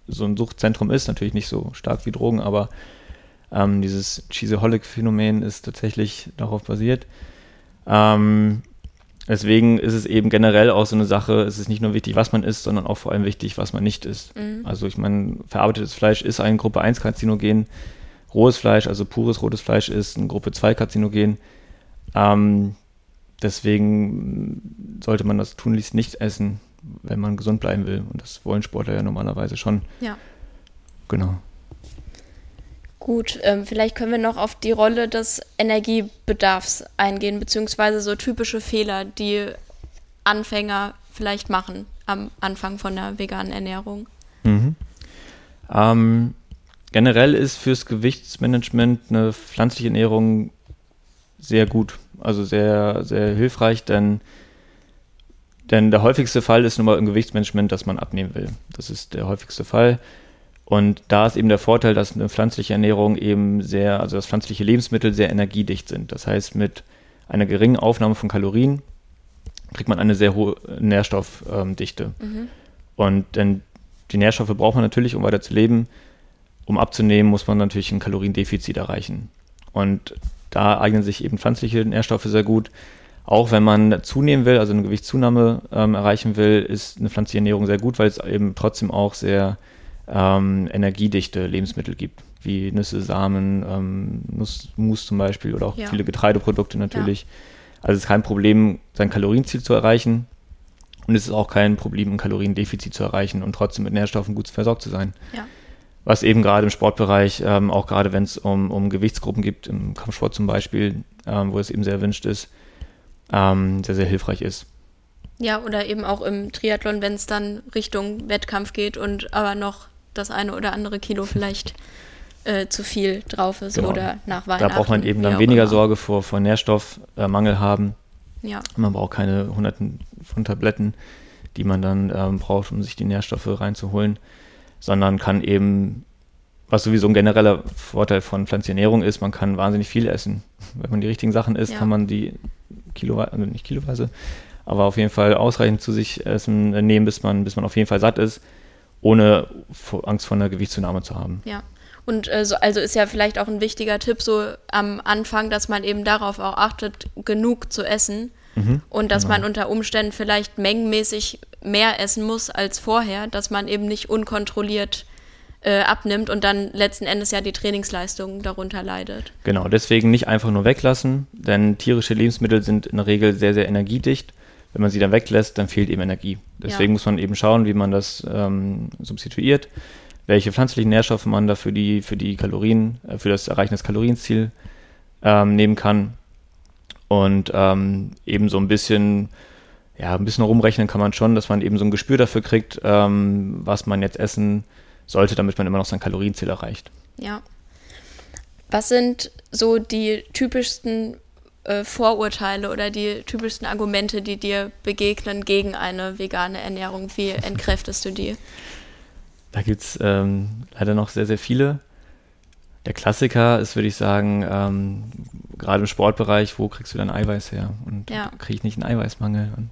so ein Suchtzentrum ist. Natürlich nicht so stark wie Drogen, aber ähm, dieses Cheeseholic-Phänomen ist tatsächlich darauf basiert. Ähm, deswegen ist es eben generell auch so eine Sache, es ist nicht nur wichtig, was man isst, sondern auch vor allem wichtig, was man nicht isst. Also ich meine, verarbeitetes Fleisch ist ein Gruppe 1 Karzinogen, rohes Fleisch, also pures rotes Fleisch ist ein Gruppe 2 Karzinogen. Ähm, deswegen sollte man das tunlichst nicht essen, wenn man gesund bleiben will. Und das wollen Sportler ja normalerweise schon. Ja. Genau. Gut, ähm, vielleicht können wir noch auf die Rolle des Energiebedarfs eingehen, beziehungsweise so typische Fehler, die Anfänger vielleicht machen am Anfang von der veganen Ernährung. Mhm. Ähm, generell ist fürs Gewichtsmanagement eine pflanzliche Ernährung sehr gut, also sehr, sehr hilfreich, denn, denn der häufigste Fall ist nun mal im Gewichtsmanagement, dass man abnehmen will. Das ist der häufigste Fall. Und da ist eben der Vorteil, dass eine pflanzliche Ernährung eben sehr, also dass pflanzliche Lebensmittel sehr energiedicht sind. Das heißt, mit einer geringen Aufnahme von Kalorien kriegt man eine sehr hohe Nährstoffdichte. Und denn die Nährstoffe braucht man natürlich, um weiter zu leben. Um abzunehmen, muss man natürlich ein Kaloriendefizit erreichen. Und da eignen sich eben pflanzliche Nährstoffe sehr gut. Auch wenn man zunehmen will, also eine Gewichtszunahme ähm, erreichen will, ist eine pflanzliche Ernährung sehr gut, weil es eben trotzdem auch sehr ähm, energiedichte Lebensmittel gibt, wie Nüsse, Samen, ähm, Nussmus zum Beispiel oder auch Ja. viele Getreideprodukte natürlich. Also es ist kein Problem, sein Kalorienziel zu erreichen. Und es ist auch kein Problem, ein Kaloriendefizit zu erreichen und trotzdem mit Nährstoffen gut versorgt zu sein. Ja. Was eben gerade im Sportbereich, ähm, auch gerade wenn es um, um Gewichtsgruppen gibt, im Kampfsport zum Beispiel, ähm, wo es eben sehr erwünscht ist, ähm, sehr, sehr hilfreich ist. Ja, oder eben auch im Triathlon, wenn es dann Richtung Wettkampf geht und aber noch das eine oder andere Kilo vielleicht äh, zu viel drauf ist Genau. oder nach Da Weihnachten. braucht man eben dann weniger immer. Sorge vor, vor Nährstoffmangel haben. Ja, Man braucht keine hunderten von Tabletten, die man dann ähm, braucht, um sich die Nährstoffe reinzuholen, sondern kann eben, was sowieso ein genereller Vorteil von pflanzlicher Ernährung ist, man kann wahnsinnig viel essen. Wenn man die richtigen Sachen isst, Ja. kann man die kiloweise, also nicht kiloweise, aber auf jeden Fall ausreichend zu sich essen, äh, nehmen, bis man, bis man auf jeden Fall satt ist, ohne Angst vor einer Gewichtszunahme zu haben. ja. Und äh, so, also ist ja vielleicht auch ein wichtiger Tipp so am Anfang, dass man eben darauf auch achtet, genug zu essen. und dass genau. man unter Umständen vielleicht mengenmäßig mehr essen muss als vorher, dass man eben nicht unkontrolliert äh, abnimmt und dann letzten Endes ja die Trainingsleistung darunter leidet. Genau, deswegen nicht einfach nur weglassen, denn tierische Lebensmittel sind in der Regel sehr, sehr energiedicht. Wenn man sie dann weglässt, dann fehlt eben Energie. Deswegen Ja. muss man eben schauen, wie man das ähm, substituiert, welche pflanzlichen Nährstoffe man da für die, für die Kalorien, äh, für das Erreichen des Kalorienziels ähm, nehmen kann. Und ähm, eben so ein bisschen, ja, ein bisschen rumrechnen kann man schon, dass man eben so ein Gespür dafür kriegt, ähm, was man jetzt essen sollte, damit man immer noch sein Kalorienziel erreicht. Ja. Was sind so die typischsten äh, Vorurteile oder die typischsten Argumente, die dir begegnen gegen eine vegane Ernährung? Wie entkräftest du die? Da gibt es ähm, leider noch sehr, sehr viele. Der Klassiker ist, würde ich sagen, ähm, gerade im Sportbereich, wo kriegst du dein Eiweiß her? Und Ja. kriege ich nicht einen Eiweißmangel? Und,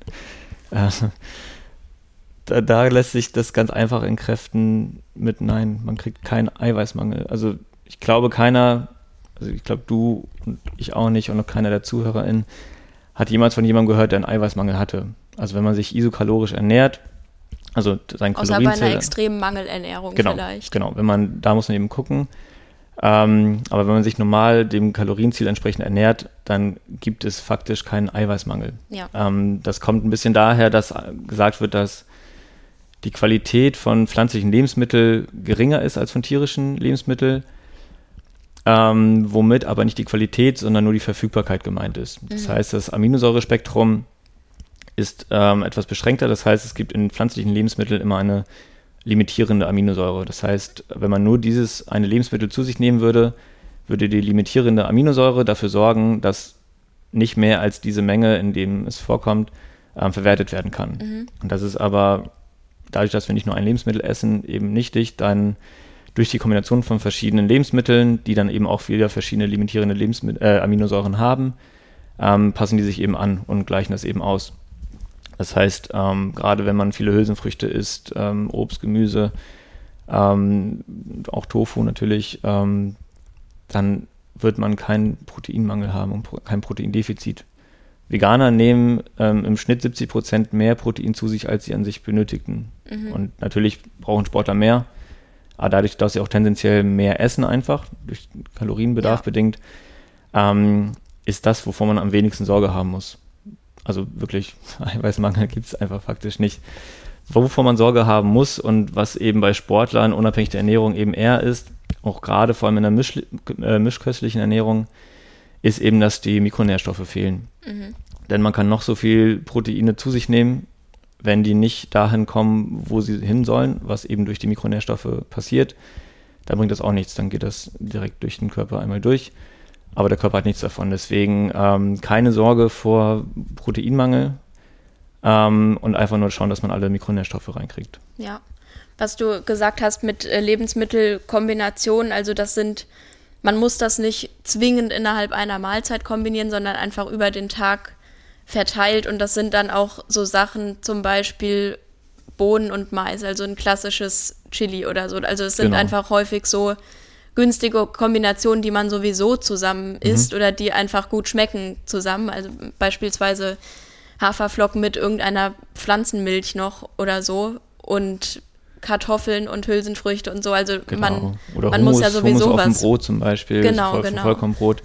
äh, da, da lässt sich das ganz einfach entkräften mit Nein, man kriegt keinen Eiweißmangel. Also ich glaube keiner, also ich glaube du und ich auch nicht und auch keiner der ZuhörerInnen hat jemals von jemandem gehört, der einen Eiweißmangel hatte. Also wenn man sich isokalorisch ernährt, also sein Außer bei einer extremen Mangelernährung genau, vielleicht. Genau, wenn man, da muss man eben gucken. Ähm, aber wenn man sich normal dem Kalorienziel entsprechend ernährt, dann gibt es faktisch keinen Eiweißmangel. Ja. Ähm, das kommt ein bisschen daher, dass gesagt wird, dass die Qualität von pflanzlichen Lebensmitteln geringer ist als von tierischen Lebensmitteln, ähm, womit aber nicht die Qualität, sondern nur die Verfügbarkeit gemeint ist. Das heißt, das Aminosäurespektrum ist ähm, etwas beschränkter. Das heißt, es gibt in pflanzlichen Lebensmitteln immer eine limitierende Aminosäure. Das heißt, wenn man nur dieses eine Lebensmittel zu sich nehmen würde, würde die limitierende Aminosäure dafür sorgen, dass nicht mehr als diese Menge, in dem es vorkommt, ähm, verwertet werden kann. Und das ist aber dadurch, dass wir nicht nur ein Lebensmittel essen, eben nichtig, dann durch die Kombination von verschiedenen Lebensmitteln, die dann eben auch wieder verschiedene limitierende Lebensmittel, äh, Aminosäuren haben, ähm, passen die sich eben an und gleichen das eben aus. Das heißt, ähm, gerade wenn man viele Hülsenfrüchte isst, ähm, Obst, Gemüse, ähm, auch Tofu natürlich, ähm, dann wird man keinen Proteinmangel haben und kein Proteindefizit. Veganer nehmen ähm, im Schnitt 70 Prozent mehr Protein zu sich, als sie an sich benötigten. Und natürlich brauchen Sportler mehr, aber dadurch, dass sie auch tendenziell mehr essen einfach, durch Kalorienbedarf Ja. bedingt, ähm, ist das, wovor man am wenigsten Sorge haben muss. Also wirklich, Eiweißmangel gibt es einfach faktisch nicht. Wovor man Sorge haben muss und was eben bei Sportlern unabhängig der Ernährung eben eher ist, auch gerade vor allem in der Misch, äh, mischköstlichen Ernährung, ist eben, dass die Mikronährstoffe fehlen. Denn man kann noch so viel Proteine zu sich nehmen, wenn die nicht dahin kommen, wo sie hin sollen, was eben durch die Mikronährstoffe passiert, dann bringt das auch nichts. Dann geht das direkt durch den Körper einmal durch. Aber der Körper hat nichts davon. Deswegen ähm, keine Sorge vor Proteinmangel ähm, und einfach nur schauen, dass man alle Mikronährstoffe reinkriegt. Ja. Was du gesagt hast mit äh, Lebensmittelkombinationen, also das sind, man muss das nicht zwingend innerhalb einer Mahlzeit kombinieren, sondern einfach über den Tag verteilt und das sind dann auch so Sachen, zum Beispiel Bohnen und Mais, also ein klassisches Chili oder so. Also es sind Genau. einfach häufig so günstige Kombinationen, die man sowieso zusammen isst oder die einfach gut schmecken zusammen. Also beispielsweise Haferflocken mit irgendeiner Pflanzenmilch noch oder so und Kartoffeln und Hülsenfrüchte und so. Also man, Genau. Oder man Hummus, muss ja sowieso Hummus auf dem was. Brot zum Beispiel, Genau, Voll, genau. Vollkornbrot.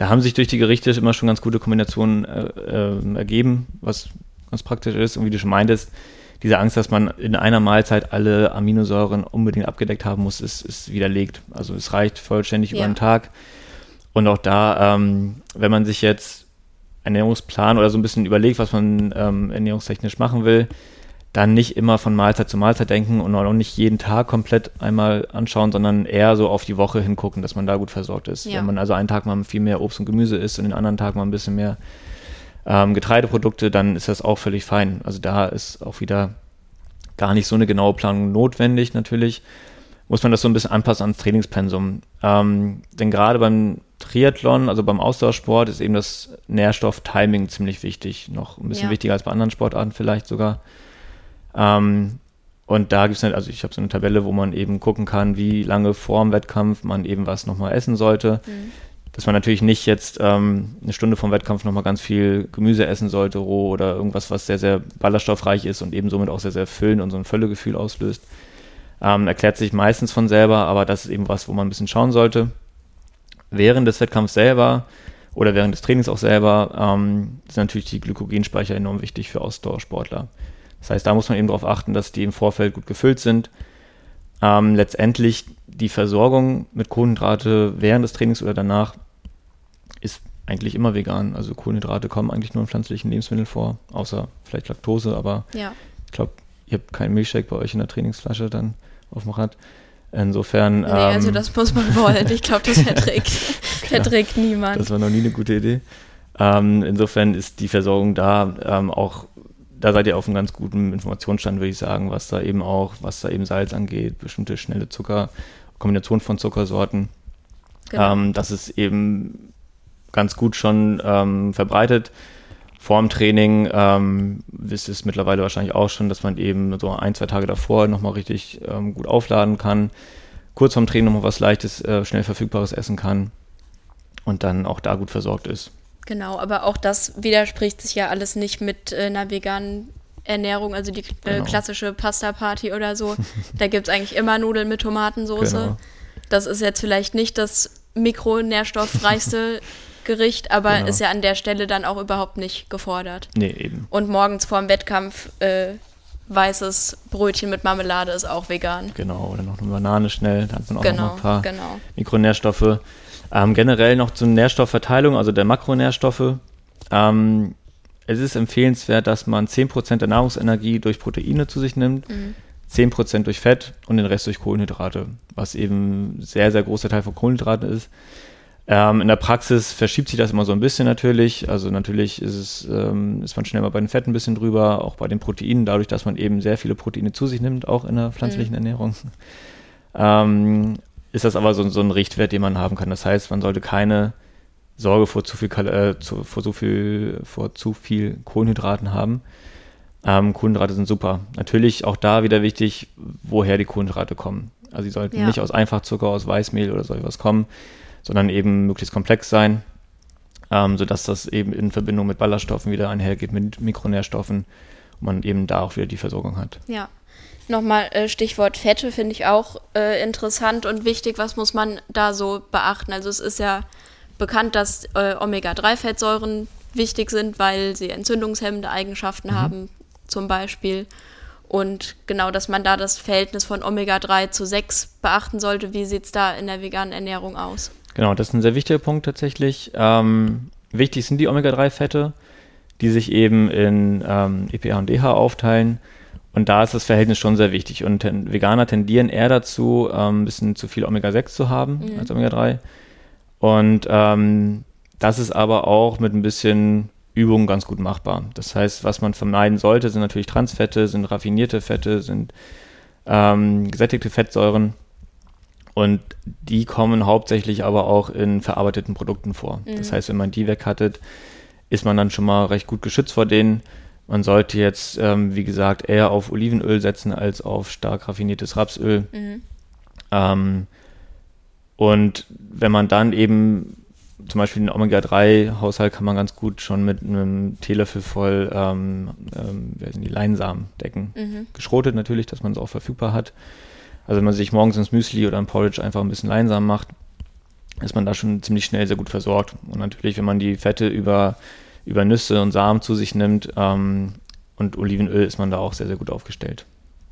Da haben sich durch die Gerichte immer schon ganz gute Kombinationen äh, äh, ergeben, was ganz praktisch ist. Und wie du schon meintest, diese Angst, dass man in einer Mahlzeit alle Aminosäuren unbedingt abgedeckt haben muss, ist, ist widerlegt. Also es reicht vollständig über Ja. einen Tag. Und auch da, ähm, wenn man sich jetzt Ernährungsplan oder so ein bisschen überlegt, was man ähm, ernährungstechnisch machen will, dann nicht immer von Mahlzeit zu Mahlzeit denken und auch nicht jeden Tag komplett einmal anschauen, sondern eher so auf die Woche hingucken, dass man da gut versorgt ist. Ja. Wenn man also einen Tag mal viel mehr Obst und Gemüse isst und den anderen Tag mal ein bisschen mehr ähm, Getreideprodukte, dann ist das auch völlig fein. Also da ist auch wieder gar nicht so eine genaue Planung notwendig natürlich. Muss man das so ein bisschen anpassen ans Trainingspensum. Ähm, denn gerade beim Triathlon, also beim Ausdauersport, ist eben das Nährstoff-Timing ziemlich wichtig. Noch ein bisschen Ja. wichtiger als bei anderen Sportarten vielleicht sogar. Ähm, und da gibt es, also ich habe so eine Tabelle, wo man eben gucken kann, wie lange vor dem Wettkampf man eben was nochmal essen sollte. Dass man natürlich nicht jetzt ähm, eine Stunde vom Wettkampf nochmal ganz viel Gemüse essen sollte, roh oder irgendwas, was sehr, sehr ballaststoffreich ist und eben somit auch sehr, sehr füllend und so ein Völlegefühl auslöst. Ähm, erklärt sich meistens von selber, aber das ist eben was, wo man ein bisschen schauen sollte. Während des Wettkampfs selber oder während des Trainings auch selber ähm, sind natürlich die Glykogenspeicher enorm wichtig für Ausdauersportler. Das heißt, da muss man eben darauf achten, dass die im Vorfeld gut gefüllt sind. Ähm, letztendlich die Versorgung mit Kohlenhydrate während des Trainings oder danach ist eigentlich immer vegan. Also Kohlenhydrate kommen eigentlich nur in pflanzlichen Lebensmitteln vor, außer vielleicht Laktose, aber Ja. ich glaube, ihr habt keinen Milchshake bei euch in der Trainingsflasche dann auf dem Rad. Insofern. Nee, also ähm, das muss man wollen. Ich glaube, das verträgt, verträgt niemand. Das war noch nie eine gute Idee. Ähm, insofern ist die Versorgung da ähm, auch, da seid ihr auf einem ganz guten Informationsstand, würde ich sagen, was da eben auch, was da eben Salz angeht, bestimmte schnelle Zucker, Kombination von Zuckersorten. Genau. Ähm, das ist eben ganz gut schon ähm, verbreitet. Vorm Training ähm, wisst es mittlerweile wahrscheinlich auch schon, dass man eben so ein, zwei Tage davor nochmal richtig ähm, gut aufladen kann. Kurz vorm Training nochmal was Leichtes, äh, schnell verfügbares essen kann und dann auch da gut versorgt ist. Genau, aber auch das widerspricht sich ja alles nicht mit äh, einer veganen Ernährung, also die äh, Genau. klassische Pasta-Party oder so. da gibt es eigentlich immer Nudeln mit Tomatensauce. Genau. Das ist jetzt vielleicht nicht das mikronährstoffreichste Gericht, aber Genau. ist ja an der Stelle dann auch überhaupt nicht gefordert. Nee, eben. Und morgens vorm Wettkampf äh, weißes Brötchen mit Marmelade ist auch vegan. Genau, oder noch eine Banane schnell, da sind auch noch mal Genau, ein paar genau. Mikronährstoffe. Ähm, generell noch zur Nährstoffverteilung, also der Makronährstoffe. Ähm, es ist empfehlenswert, dass man 10% der Nahrungsenergie durch Proteine zu sich nimmt, 10% durch Fett und den Rest durch Kohlenhydrate, was eben ein sehr, sehr großer Teil von Kohlenhydraten ist. Ähm, in der Praxis verschiebt sich das immer so ein bisschen natürlich. Also natürlich ist, es, ähm, ist man schnell mal bei den Fetten ein bisschen drüber, auch bei den Proteinen, dadurch, dass man eben sehr viele Proteine zu sich nimmt, auch in der pflanzlichen Ernährung. Ähm, ist das aber so, so ein Richtwert, den man haben kann. Das heißt, man sollte keine Sorge vor zu viel, äh, zu, vor so viel, vor zu viel Kohlenhydraten haben. Ähm, Kohlenhydrate sind super. Natürlich auch da wieder wichtig, woher die Kohlenhydrate kommen. Also sie sollten Ja. nicht aus Einfachzucker, aus Weißmehl oder so etwas kommen, sondern eben möglichst komplex sein, ähm, sodass das eben in Verbindung mit Ballaststoffen wieder einhergeht, mit Mikronährstoffen und man eben da auch wieder die Versorgung hat. Ja. Nochmal äh, Stichwort Fette finde ich auch äh, interessant und wichtig. Was muss man da so beachten? Also es ist ja bekannt, dass äh, Omega-3-Fettsäuren wichtig sind, weil sie entzündungshemmende Eigenschaften haben, zum Beispiel. Und genau, dass man da das Verhältnis von Omega-3 zu 6 beachten sollte. Wie sieht es da in der veganen Ernährung aus? Genau, das ist ein sehr wichtiger Punkt tatsächlich. Ähm, wichtig sind die Omega-3-Fette, die sich eben in ähm, EPA und DHA aufteilen. Und da ist das Verhältnis schon sehr wichtig. Und ten, Veganer tendieren eher dazu, ähm, ein bisschen zu viel Omega-6 zu haben als Omega-3. Und ähm, das ist aber auch mit ein bisschen Übung ganz gut machbar. Das heißt, was man vermeiden sollte, sind natürlich Transfette, sind raffinierte Fette, sind ähm, gesättigte Fettsäuren. Und die kommen hauptsächlich aber auch in verarbeiteten Produkten vor. Das heißt, wenn man die weghattet, ist man dann schon mal recht gut geschützt vor denen. Man sollte jetzt, ähm, wie gesagt, eher auf Olivenöl setzen als auf stark raffiniertes Rapsöl. Ähm, und wenn man dann eben zum Beispiel den Omega-3-Haushalt kann man ganz gut schon mit einem Teelöffel voll ähm, ähm, die Leinsamen decken. Geschrotet natürlich, dass man es auch verfügbar hat. Also wenn man sich morgens ins Müsli oder ein Porridge einfach ein bisschen Leinsamen macht, ist man da schon ziemlich schnell sehr gut versorgt. Und natürlich, wenn man die Fette über, über Nüsse und Samen zu sich nimmt ähm, und Olivenöl, ist man da auch sehr, sehr gut aufgestellt.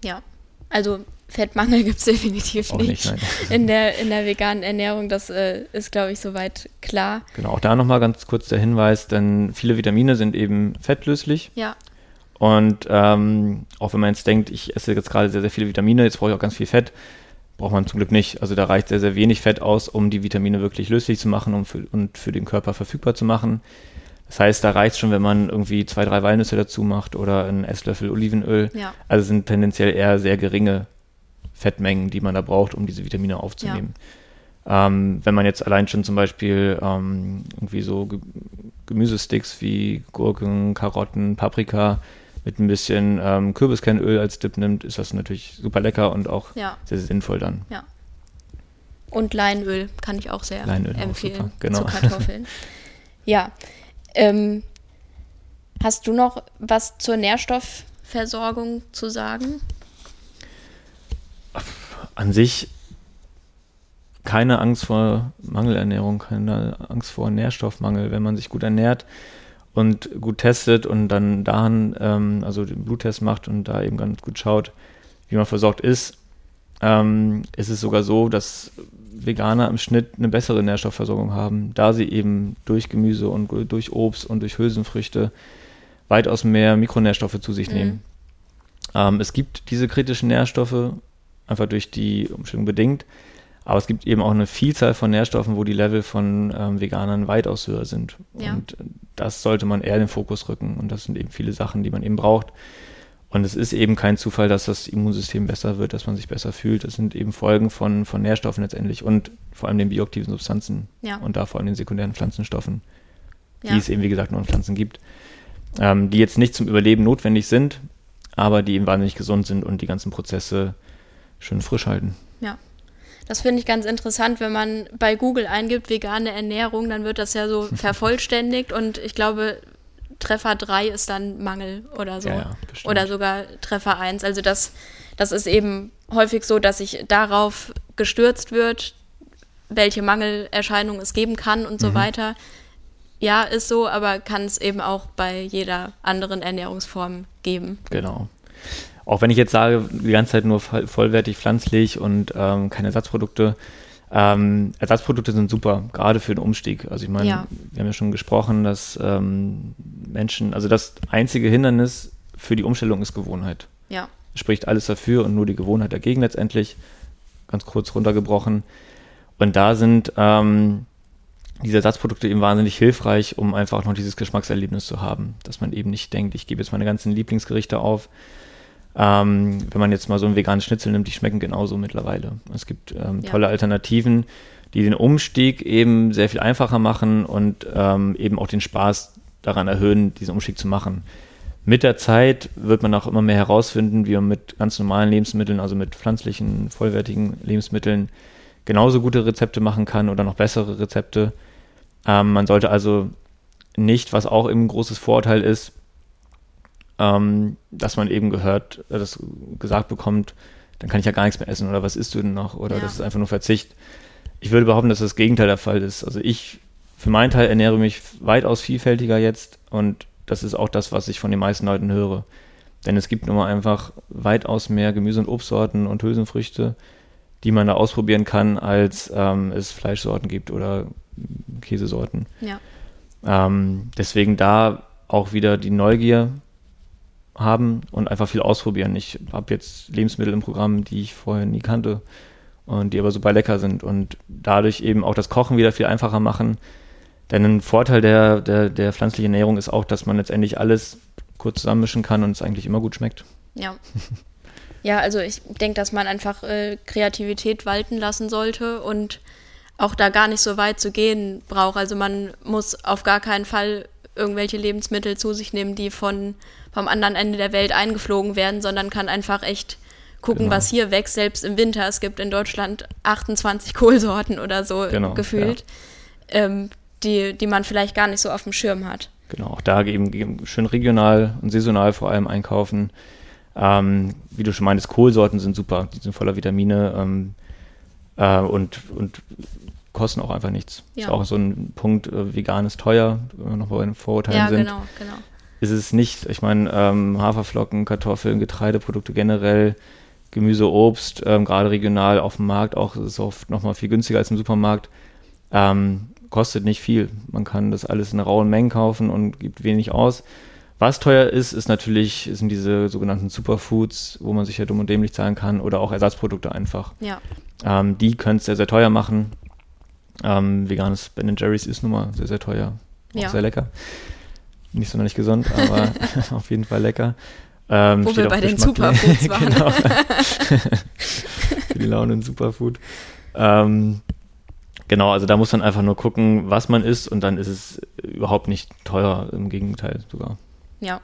Ja, also Fettmangel gibt es definitiv Auch nicht, nicht, in, der, in der veganen Ernährung. Das äh, ist, glaube ich, soweit klar. Genau, auch da nochmal ganz kurz der Hinweis, denn viele Vitamine sind eben fettlöslich. Ja, Und ähm, auch wenn man jetzt denkt, ich esse jetzt gerade sehr, sehr viele Vitamine, jetzt brauche ich auch ganz viel Fett, braucht man zum Glück nicht. Also da reicht sehr, sehr wenig Fett aus, um die Vitamine wirklich löslich zu machen und für, und für den Körper verfügbar zu machen. Das heißt, da reicht schon, wenn man irgendwie zwei, drei Walnüsse dazu macht oder einen Esslöffel Olivenöl. Ja. Also es sind tendenziell eher sehr geringe Fettmengen, die man da braucht, um diese Vitamine aufzunehmen. Ähm, wenn man jetzt allein schon zum Beispiel ähm, irgendwie so Ge Gemüsesticks wie Gurken, Karotten, Paprika mit ein bisschen ähm, Kürbiskernöl als Dip nimmt, ist das natürlich super lecker und auch Ja. sehr, sehr sinnvoll dann. ja. Und Leinöl kann ich auch sehr Leinöl auch empfehlen super, genau. zu Kartoffeln. ja. Ähm, hast du noch was zur Nährstoffversorgung zu sagen? An sich keine Angst vor Mangelernährung, keine Angst vor Nährstoffmangel, wenn man sich gut ernährt und gut testet und dann daran, ähm, also den Bluttest macht und da eben ganz gut schaut, wie man versorgt ist, ähm, ist es sogar so, dass Veganer im Schnitt eine bessere Nährstoffversorgung haben, da sie eben durch Gemüse und durch Obst und durch Hülsenfrüchte weitaus mehr Mikronährstoffe zu sich nehmen. Ähm, es gibt diese kritischen Nährstoffe, einfach durch die Umstellung bedingt, aber es gibt eben auch eine Vielzahl von Nährstoffen, wo die Level von ähm, Veganern weitaus höher sind. Ja. Und das sollte man eher in den Fokus rücken. Und das sind eben viele Sachen, die man eben braucht. Und es ist eben kein Zufall, dass das Immunsystem besser wird, dass man sich besser fühlt. Das sind eben Folgen von, von Nährstoffen letztendlich und vor allem den bioaktiven Substanzen Ja. und da vor allem den sekundären Pflanzenstoffen, Ja. die es eben, wie gesagt, nur in Pflanzen gibt. ähm, die jetzt nicht zum Überleben notwendig sind, aber die eben wahnsinnig gesund sind und die ganzen Prozesse schön frisch halten. Ja. Das finde ich ganz interessant, wenn man bei Google eingibt vegane Ernährung, dann wird das ja so vervollständigt und ich glaube, Treffer 3 ist dann Mangel oder so. Ja, ja, oder sogar Treffer 1. Also das, das ist eben häufig so, dass sich darauf gestürzt wird, welche Mangelerscheinungen es geben kann und Mhm. so weiter. Ja, ist so, aber kann es eben auch bei jeder anderen Ernährungsform geben. Genau. Auch wenn ich jetzt sage, die ganze Zeit nur voll- vollwertig pflanzlich und ähm, keine Ersatzprodukte. Ähm, Ersatzprodukte sind super, gerade für den Umstieg. Also ich meine, Ja. wir haben ja schon gesprochen, dass ähm, Menschen, also das einzige Hindernis für die Umstellung ist Gewohnheit. Ja, Spricht alles dafür und nur die Gewohnheit dagegen letztendlich. Ganz kurz runtergebrochen. Und da sind ähm, diese Ersatzprodukte eben wahnsinnig hilfreich, um einfach noch dieses Geschmackserlebnis zu haben. Dass man eben nicht denkt, ich gebe jetzt meine ganzen Lieblingsgerichte auf. Ähm, wenn man jetzt mal so einen veganen Schnitzel nimmt, die schmecken genauso mittlerweile. Es gibt ähm, Ja. tolle Alternativen, die den Umstieg eben sehr viel einfacher machen und ähm, eben auch den Spaß daran erhöhen, diesen Umstieg zu machen. Mit der Zeit wird man auch immer mehr herausfinden, wie man mit ganz normalen Lebensmitteln, also mit pflanzlichen, vollwertigen Lebensmitteln, genauso gute Rezepte machen kann oder noch bessere Rezepte. Ähm, man sollte also nicht, was auch eben ein großes Vorurteil ist, ähm, dass man eben gehört, äh, das gesagt bekommt, dann kann ich ja gar nichts mehr essen oder was isst du denn noch oder Ja. das ist einfach nur Verzicht. Ich würde behaupten, dass das Gegenteil der Fall ist. Also ich für meinen Teil ernähre mich weitaus vielfältiger jetzt und das ist auch das, was ich von den meisten Leuten höre. Denn es gibt nun mal einfach weitaus mehr Gemüse- und Obstsorten und Hülsenfrüchte, die man da ausprobieren kann, als ähm, es Fleischsorten gibt oder Käsesorten. ja, Ähm, deswegen da auch wieder die Neugier haben und einfach viel ausprobieren. Ich habe jetzt Lebensmittel im Programm, die ich vorher nie kannte und die aber super lecker sind und dadurch eben auch das Kochen wieder viel einfacher machen. Denn ein Vorteil der, der, der pflanzlichen Ernährung ist auch, dass man letztendlich alles kurz zusammenmischen kann und es eigentlich immer gut schmeckt. ja. Ja, also ich denke, dass man einfach äh, Kreativität walten lassen sollte und auch da gar nicht so weit zu gehen braucht. Also man muss auf gar keinen Fall irgendwelche Lebensmittel zu sich nehmen, die von vom anderen Ende der Welt eingeflogen werden, sondern kann einfach echt gucken, Genau. was hier wächst, selbst im Winter. Es gibt in Deutschland 28 Kohlsorten oder so Genau, gefühlt, ähm, die, die man vielleicht gar nicht so auf dem Schirm hat. Genau, auch da eben, eben schön regional und saisonal vor allem einkaufen. Ähm, wie du schon meintest, Kohlsorten sind super, die sind voller Vitamine ähm, äh, und, und kosten auch einfach nichts. Ja. Ist auch so ein Punkt, äh, vegan ist teuer, wenn wir noch bei den Vorurteilen Ja, sind. genau, genau. Ist es nicht, ich meine, ähm, Haferflocken, Kartoffeln, Getreideprodukte generell, Gemüse, Obst, ähm, gerade regional auf dem Markt, auch ist es oft nochmal viel günstiger als im Supermarkt. Ähm, kostet nicht viel. Man kann das alles in rauen Mengen kaufen und gibt wenig aus. Was teuer ist, ist natürlich, sind diese sogenannten Superfoods, wo man sich ja dumm und dämlich zahlen kann, oder auch Ersatzprodukte einfach. Ja, Ähm, die können es sehr, sehr teuer machen. Ähm, veganes Ben Jerry's ist nun mal sehr, sehr teuer. Auch Ja. sehr lecker. Nicht sonderlich gesund, aber auf jeden Fall lecker. Ähm, Wo steht wir auch bei den. Superfoods waren. genau. Für die Laune ein Superfood. Ähm, genau, also da muss man einfach nur gucken, was man isst und dann ist es überhaupt nicht teuer, im Gegenteil sogar. Ja.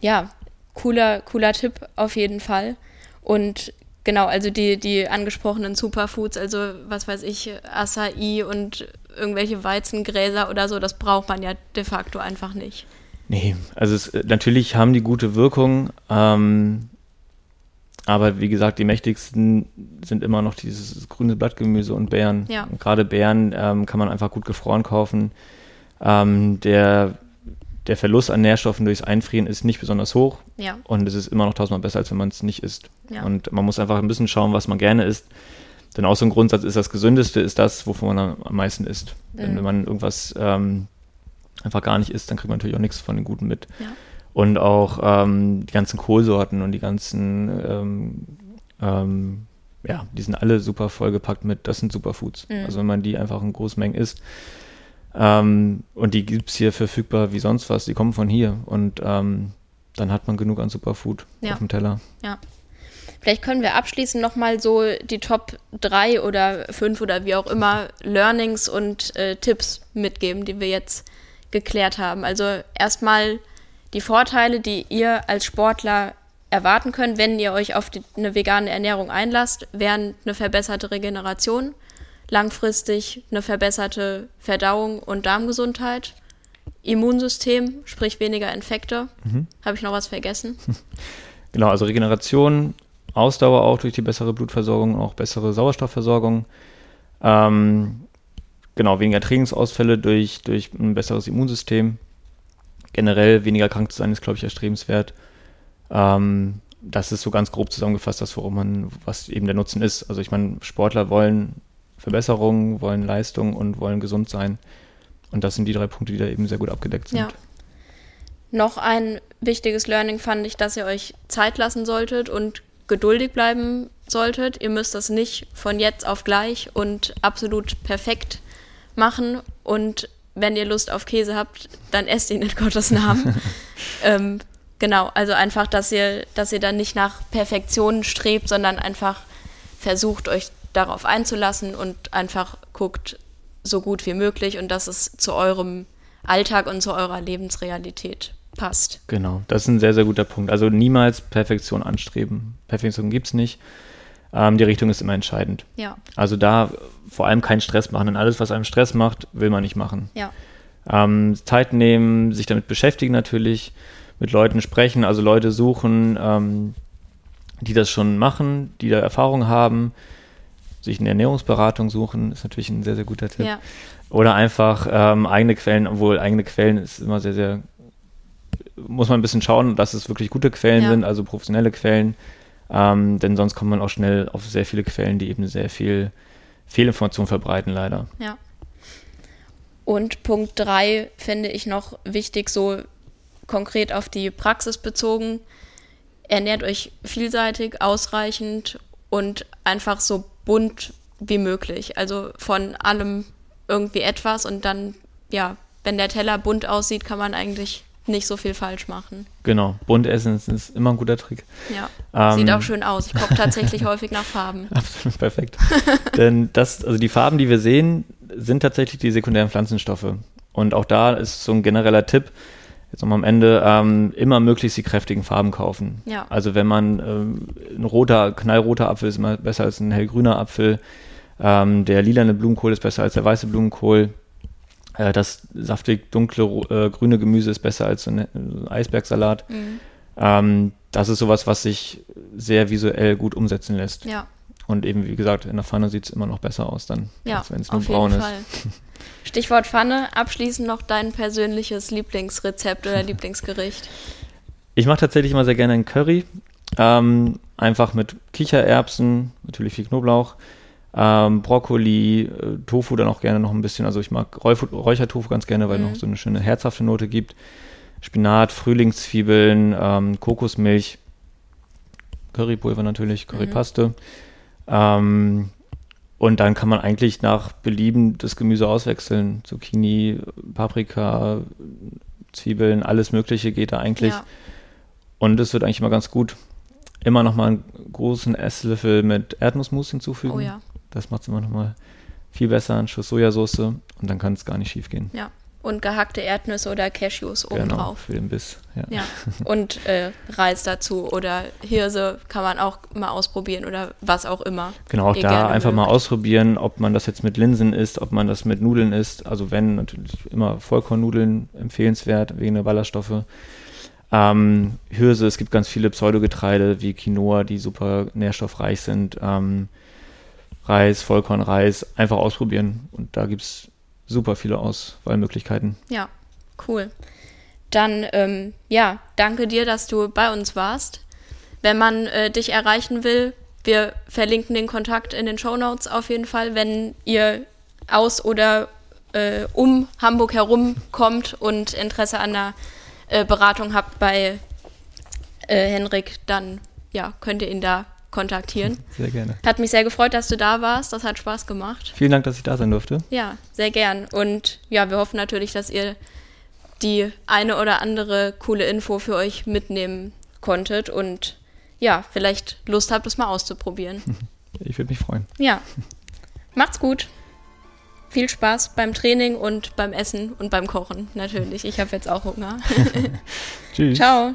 Ja, cooler, cooler Tipp auf jeden Fall. Und genau, also die, die angesprochenen Superfoods, also was weiß ich, Acai und irgendwelche Weizengräser oder so, das braucht man ja de facto einfach nicht. Nee, also es, natürlich haben die gute Wirkung, ähm, aber wie gesagt, die mächtigsten sind immer noch dieses grüne Blattgemüse und Beeren. Ja. Und gerade Beeren ähm, kann man einfach gut gefroren kaufen. Ähm, der, der Verlust an Nährstoffen durchs Einfrieren ist nicht besonders hoch Ja, und es ist immer noch tausendmal besser, als wenn man es nicht isst. Ja. Und man muss einfach ein bisschen schauen, was man gerne isst. Denn auch so ein Grundsatz ist, das Gesündeste ist das, wovon man am- meisten isst. Denn Mhm. wenn man irgendwas ähm, einfach gar nicht isst, dann kriegt man natürlich auch nichts von den Guten mit. ja, Und auch ähm, die ganzen Kohlsorten und die ganzen, ähm, ähm, ja, die sind alle super vollgepackt mit, das sind Superfoods. Mhm. Also wenn man die einfach in großen Mengen isst. Ähm, und die gibt es hier verfügbar wie sonst was, die kommen von hier. Und ähm, dann hat man genug an Superfood Ja. auf dem Teller. ja. Vielleicht können wir abschließend nochmal so die Top 3 oder 5 oder wie auch immer Learnings und äh, Tipps mitgeben, die wir jetzt geklärt haben. Also erstmal die Vorteile, die ihr als Sportler erwarten könnt, wenn ihr euch auf die, eine vegane Ernährung einlasst, wären eine verbesserte Regeneration, langfristig eine verbesserte Verdauung und Darmgesundheit, Immunsystem, sprich weniger Infekte. Habe ich noch was vergessen? Genau, also Regeneration, Ausdauer auch durch die bessere Blutversorgung, auch bessere Sauerstoffversorgung. Ähm, genau, weniger Trainingsausfälle durch, durch ein besseres Immunsystem. Generell weniger krank zu sein ist, glaube ich, erstrebenswert. Ähm, das ist so ganz grob zusammengefasst, das, worum man, was eben der Nutzen ist. Also ich meine, Sportler wollen Verbesserungen, wollen Leistung und wollen gesund sein. Und das sind die drei Punkte, die da eben sehr gut abgedeckt sind. Ja. Noch ein wichtiges Learning fand ich, dass ihr euch Zeit lassen solltet und geduldig bleiben solltet. Ihr müsst das nicht von jetzt auf gleich und absolut perfekt machen. Und wenn ihr Lust auf Käse habt, dann esst ihn in Gottes Namen. ähm, genau, also einfach, dass ihr, dass ihr dann nicht nach Perfektion strebt, sondern einfach versucht, euch darauf einzulassen und einfach guckt, so gut wie möglich und dass es zu eurem Alltag und zu eurer Lebensrealität passt. Genau, das ist ein sehr, sehr guter Punkt. Also niemals Perfektion anstreben. Perfektion gibt es nicht. Ähm, die Richtung ist immer entscheidend. Ja, Also da vor allem keinen Stress machen, denn alles, was einem Stress macht, will man nicht machen. ja, Ähm, Zeit nehmen, sich damit beschäftigen natürlich, mit Leuten sprechen, also Leute suchen, ähm, die das schon machen, die da Erfahrung haben, sich eine Ernährungsberatung suchen, ist natürlich ein sehr, sehr guter Tipp. ja, Oder einfach ähm, eigene Quellen, obwohl eigene Quellen ist immer sehr, sehr, muss man ein bisschen schauen, dass es wirklich gute Quellen Ja. sind, also professionelle Quellen. Ähm, denn sonst kommt man auch schnell auf sehr viele Quellen, die eben sehr viel Fehlinformation verbreiten, leider. ja. Und Punkt drei finde ich noch wichtig, so konkret auf die Praxis bezogen. Ernährt euch vielseitig, ausreichend und einfach so bunt wie möglich. Also von allem irgendwie etwas und dann, ja, wenn der Teller bunt aussieht, kann man eigentlich nicht so viel falsch machen. Genau, bunt essen ist, immer ein guter Trick. Ja, Ähm, sieht auch schön aus. Ich koche tatsächlich häufig nach Farben. Absolut perfekt. Denn das, also die Farben, die wir sehen, sind tatsächlich die sekundären Pflanzenstoffe. Und auch da ist so ein genereller Tipp, jetzt nochmal am Ende, ähm, immer möglichst die kräftigen Farben kaufen. Ja. Also wenn man ähm, ein roter, knallroter Apfel ist immer besser als ein hellgrüner Apfel. Ähm, der lilane Blumenkohl ist besser als der weiße Blumenkohl. Äh, das saftig dunkle äh, grüne Gemüse ist besser als so ein, Eisbergsalat. Mhm. Ähm, das ist sowas, was sich sehr visuell gut umsetzen lässt. Ja, Und eben, wie gesagt, in der Pfanne sieht es immer noch besser aus dann, ja, als wenn es nur braun ist. Fall. Stichwort Pfanne. Abschließend noch dein persönliches Lieblingsrezept oder Lieblingsgericht. Ich mache tatsächlich immer sehr gerne einen Curry. Ähm, einfach mit Kichererbsen, natürlich viel Knoblauch, ähm, Brokkoli, äh, Tofu dann auch gerne noch ein bisschen. Also ich mag Räuf- Räuchertofu ganz gerne, weil Mhm. noch so eine schöne herzhafte Note gibt. Spinat, Frühlingszwiebeln, ähm, Kokosmilch, Currypulver natürlich, Currypaste. Ähm, und dann kann man eigentlich nach Belieben das Gemüse auswechseln. Zucchini, Paprika, Zwiebeln, alles Mögliche geht da eigentlich. Ja, Und es wird eigentlich immer ganz gut. Immer noch mal einen großen Esslöffel mit Erdnussmus hinzufügen. oh ja, Das macht es immer noch mal viel besser. Ein Schuss Sojasauce und dann kann es gar nicht schief gehen. ja. Und gehackte Erdnüsse oder Cashews Genau, obendrauf. für den Biss. Ja. Ja. Und äh, Reis dazu oder Hirse kann man auch mal ausprobieren oder was auch immer. Genau, auch da einfach mal mögt. ausprobieren, ob man das jetzt mit Linsen isst, ob man das mit Nudeln isst. Also wenn, natürlich immer Vollkornnudeln empfehlenswert, wegen der Ballaststoffe. Ähm, Hirse, es gibt ganz viele Pseudogetreide wie Quinoa, die super nährstoffreich sind. Ähm, Reis, Vollkornreis, einfach ausprobieren. Und da gibt es super viele Auswahlmöglichkeiten. Ja, cool. Dann, ähm, ja, danke dir, dass du bei uns warst. Wenn man äh, dich erreichen will, wir verlinken den Kontakt in den Show Notes auf jeden Fall, wenn ihr aus oder äh, um Hamburg herum kommt und Interesse an der äh, Beratung habt bei äh, Henrik, dann ja, könnt ihr ihn da kontaktieren. Sehr gerne. Hat mich sehr gefreut, dass du da warst. Das hat Spaß gemacht. Vielen Dank, dass ich da sein durfte. Ja, sehr gern. Und ja, wir hoffen natürlich, dass ihr die eine oder andere coole Info für euch mitnehmen konntet und ja, vielleicht Lust habt, das mal auszuprobieren. Ich würde mich freuen. Ja. Macht's gut. Viel Spaß beim Training und beim Essen und beim Kochen natürlich. Ich habe jetzt auch Hunger. Tschüss. Ciao.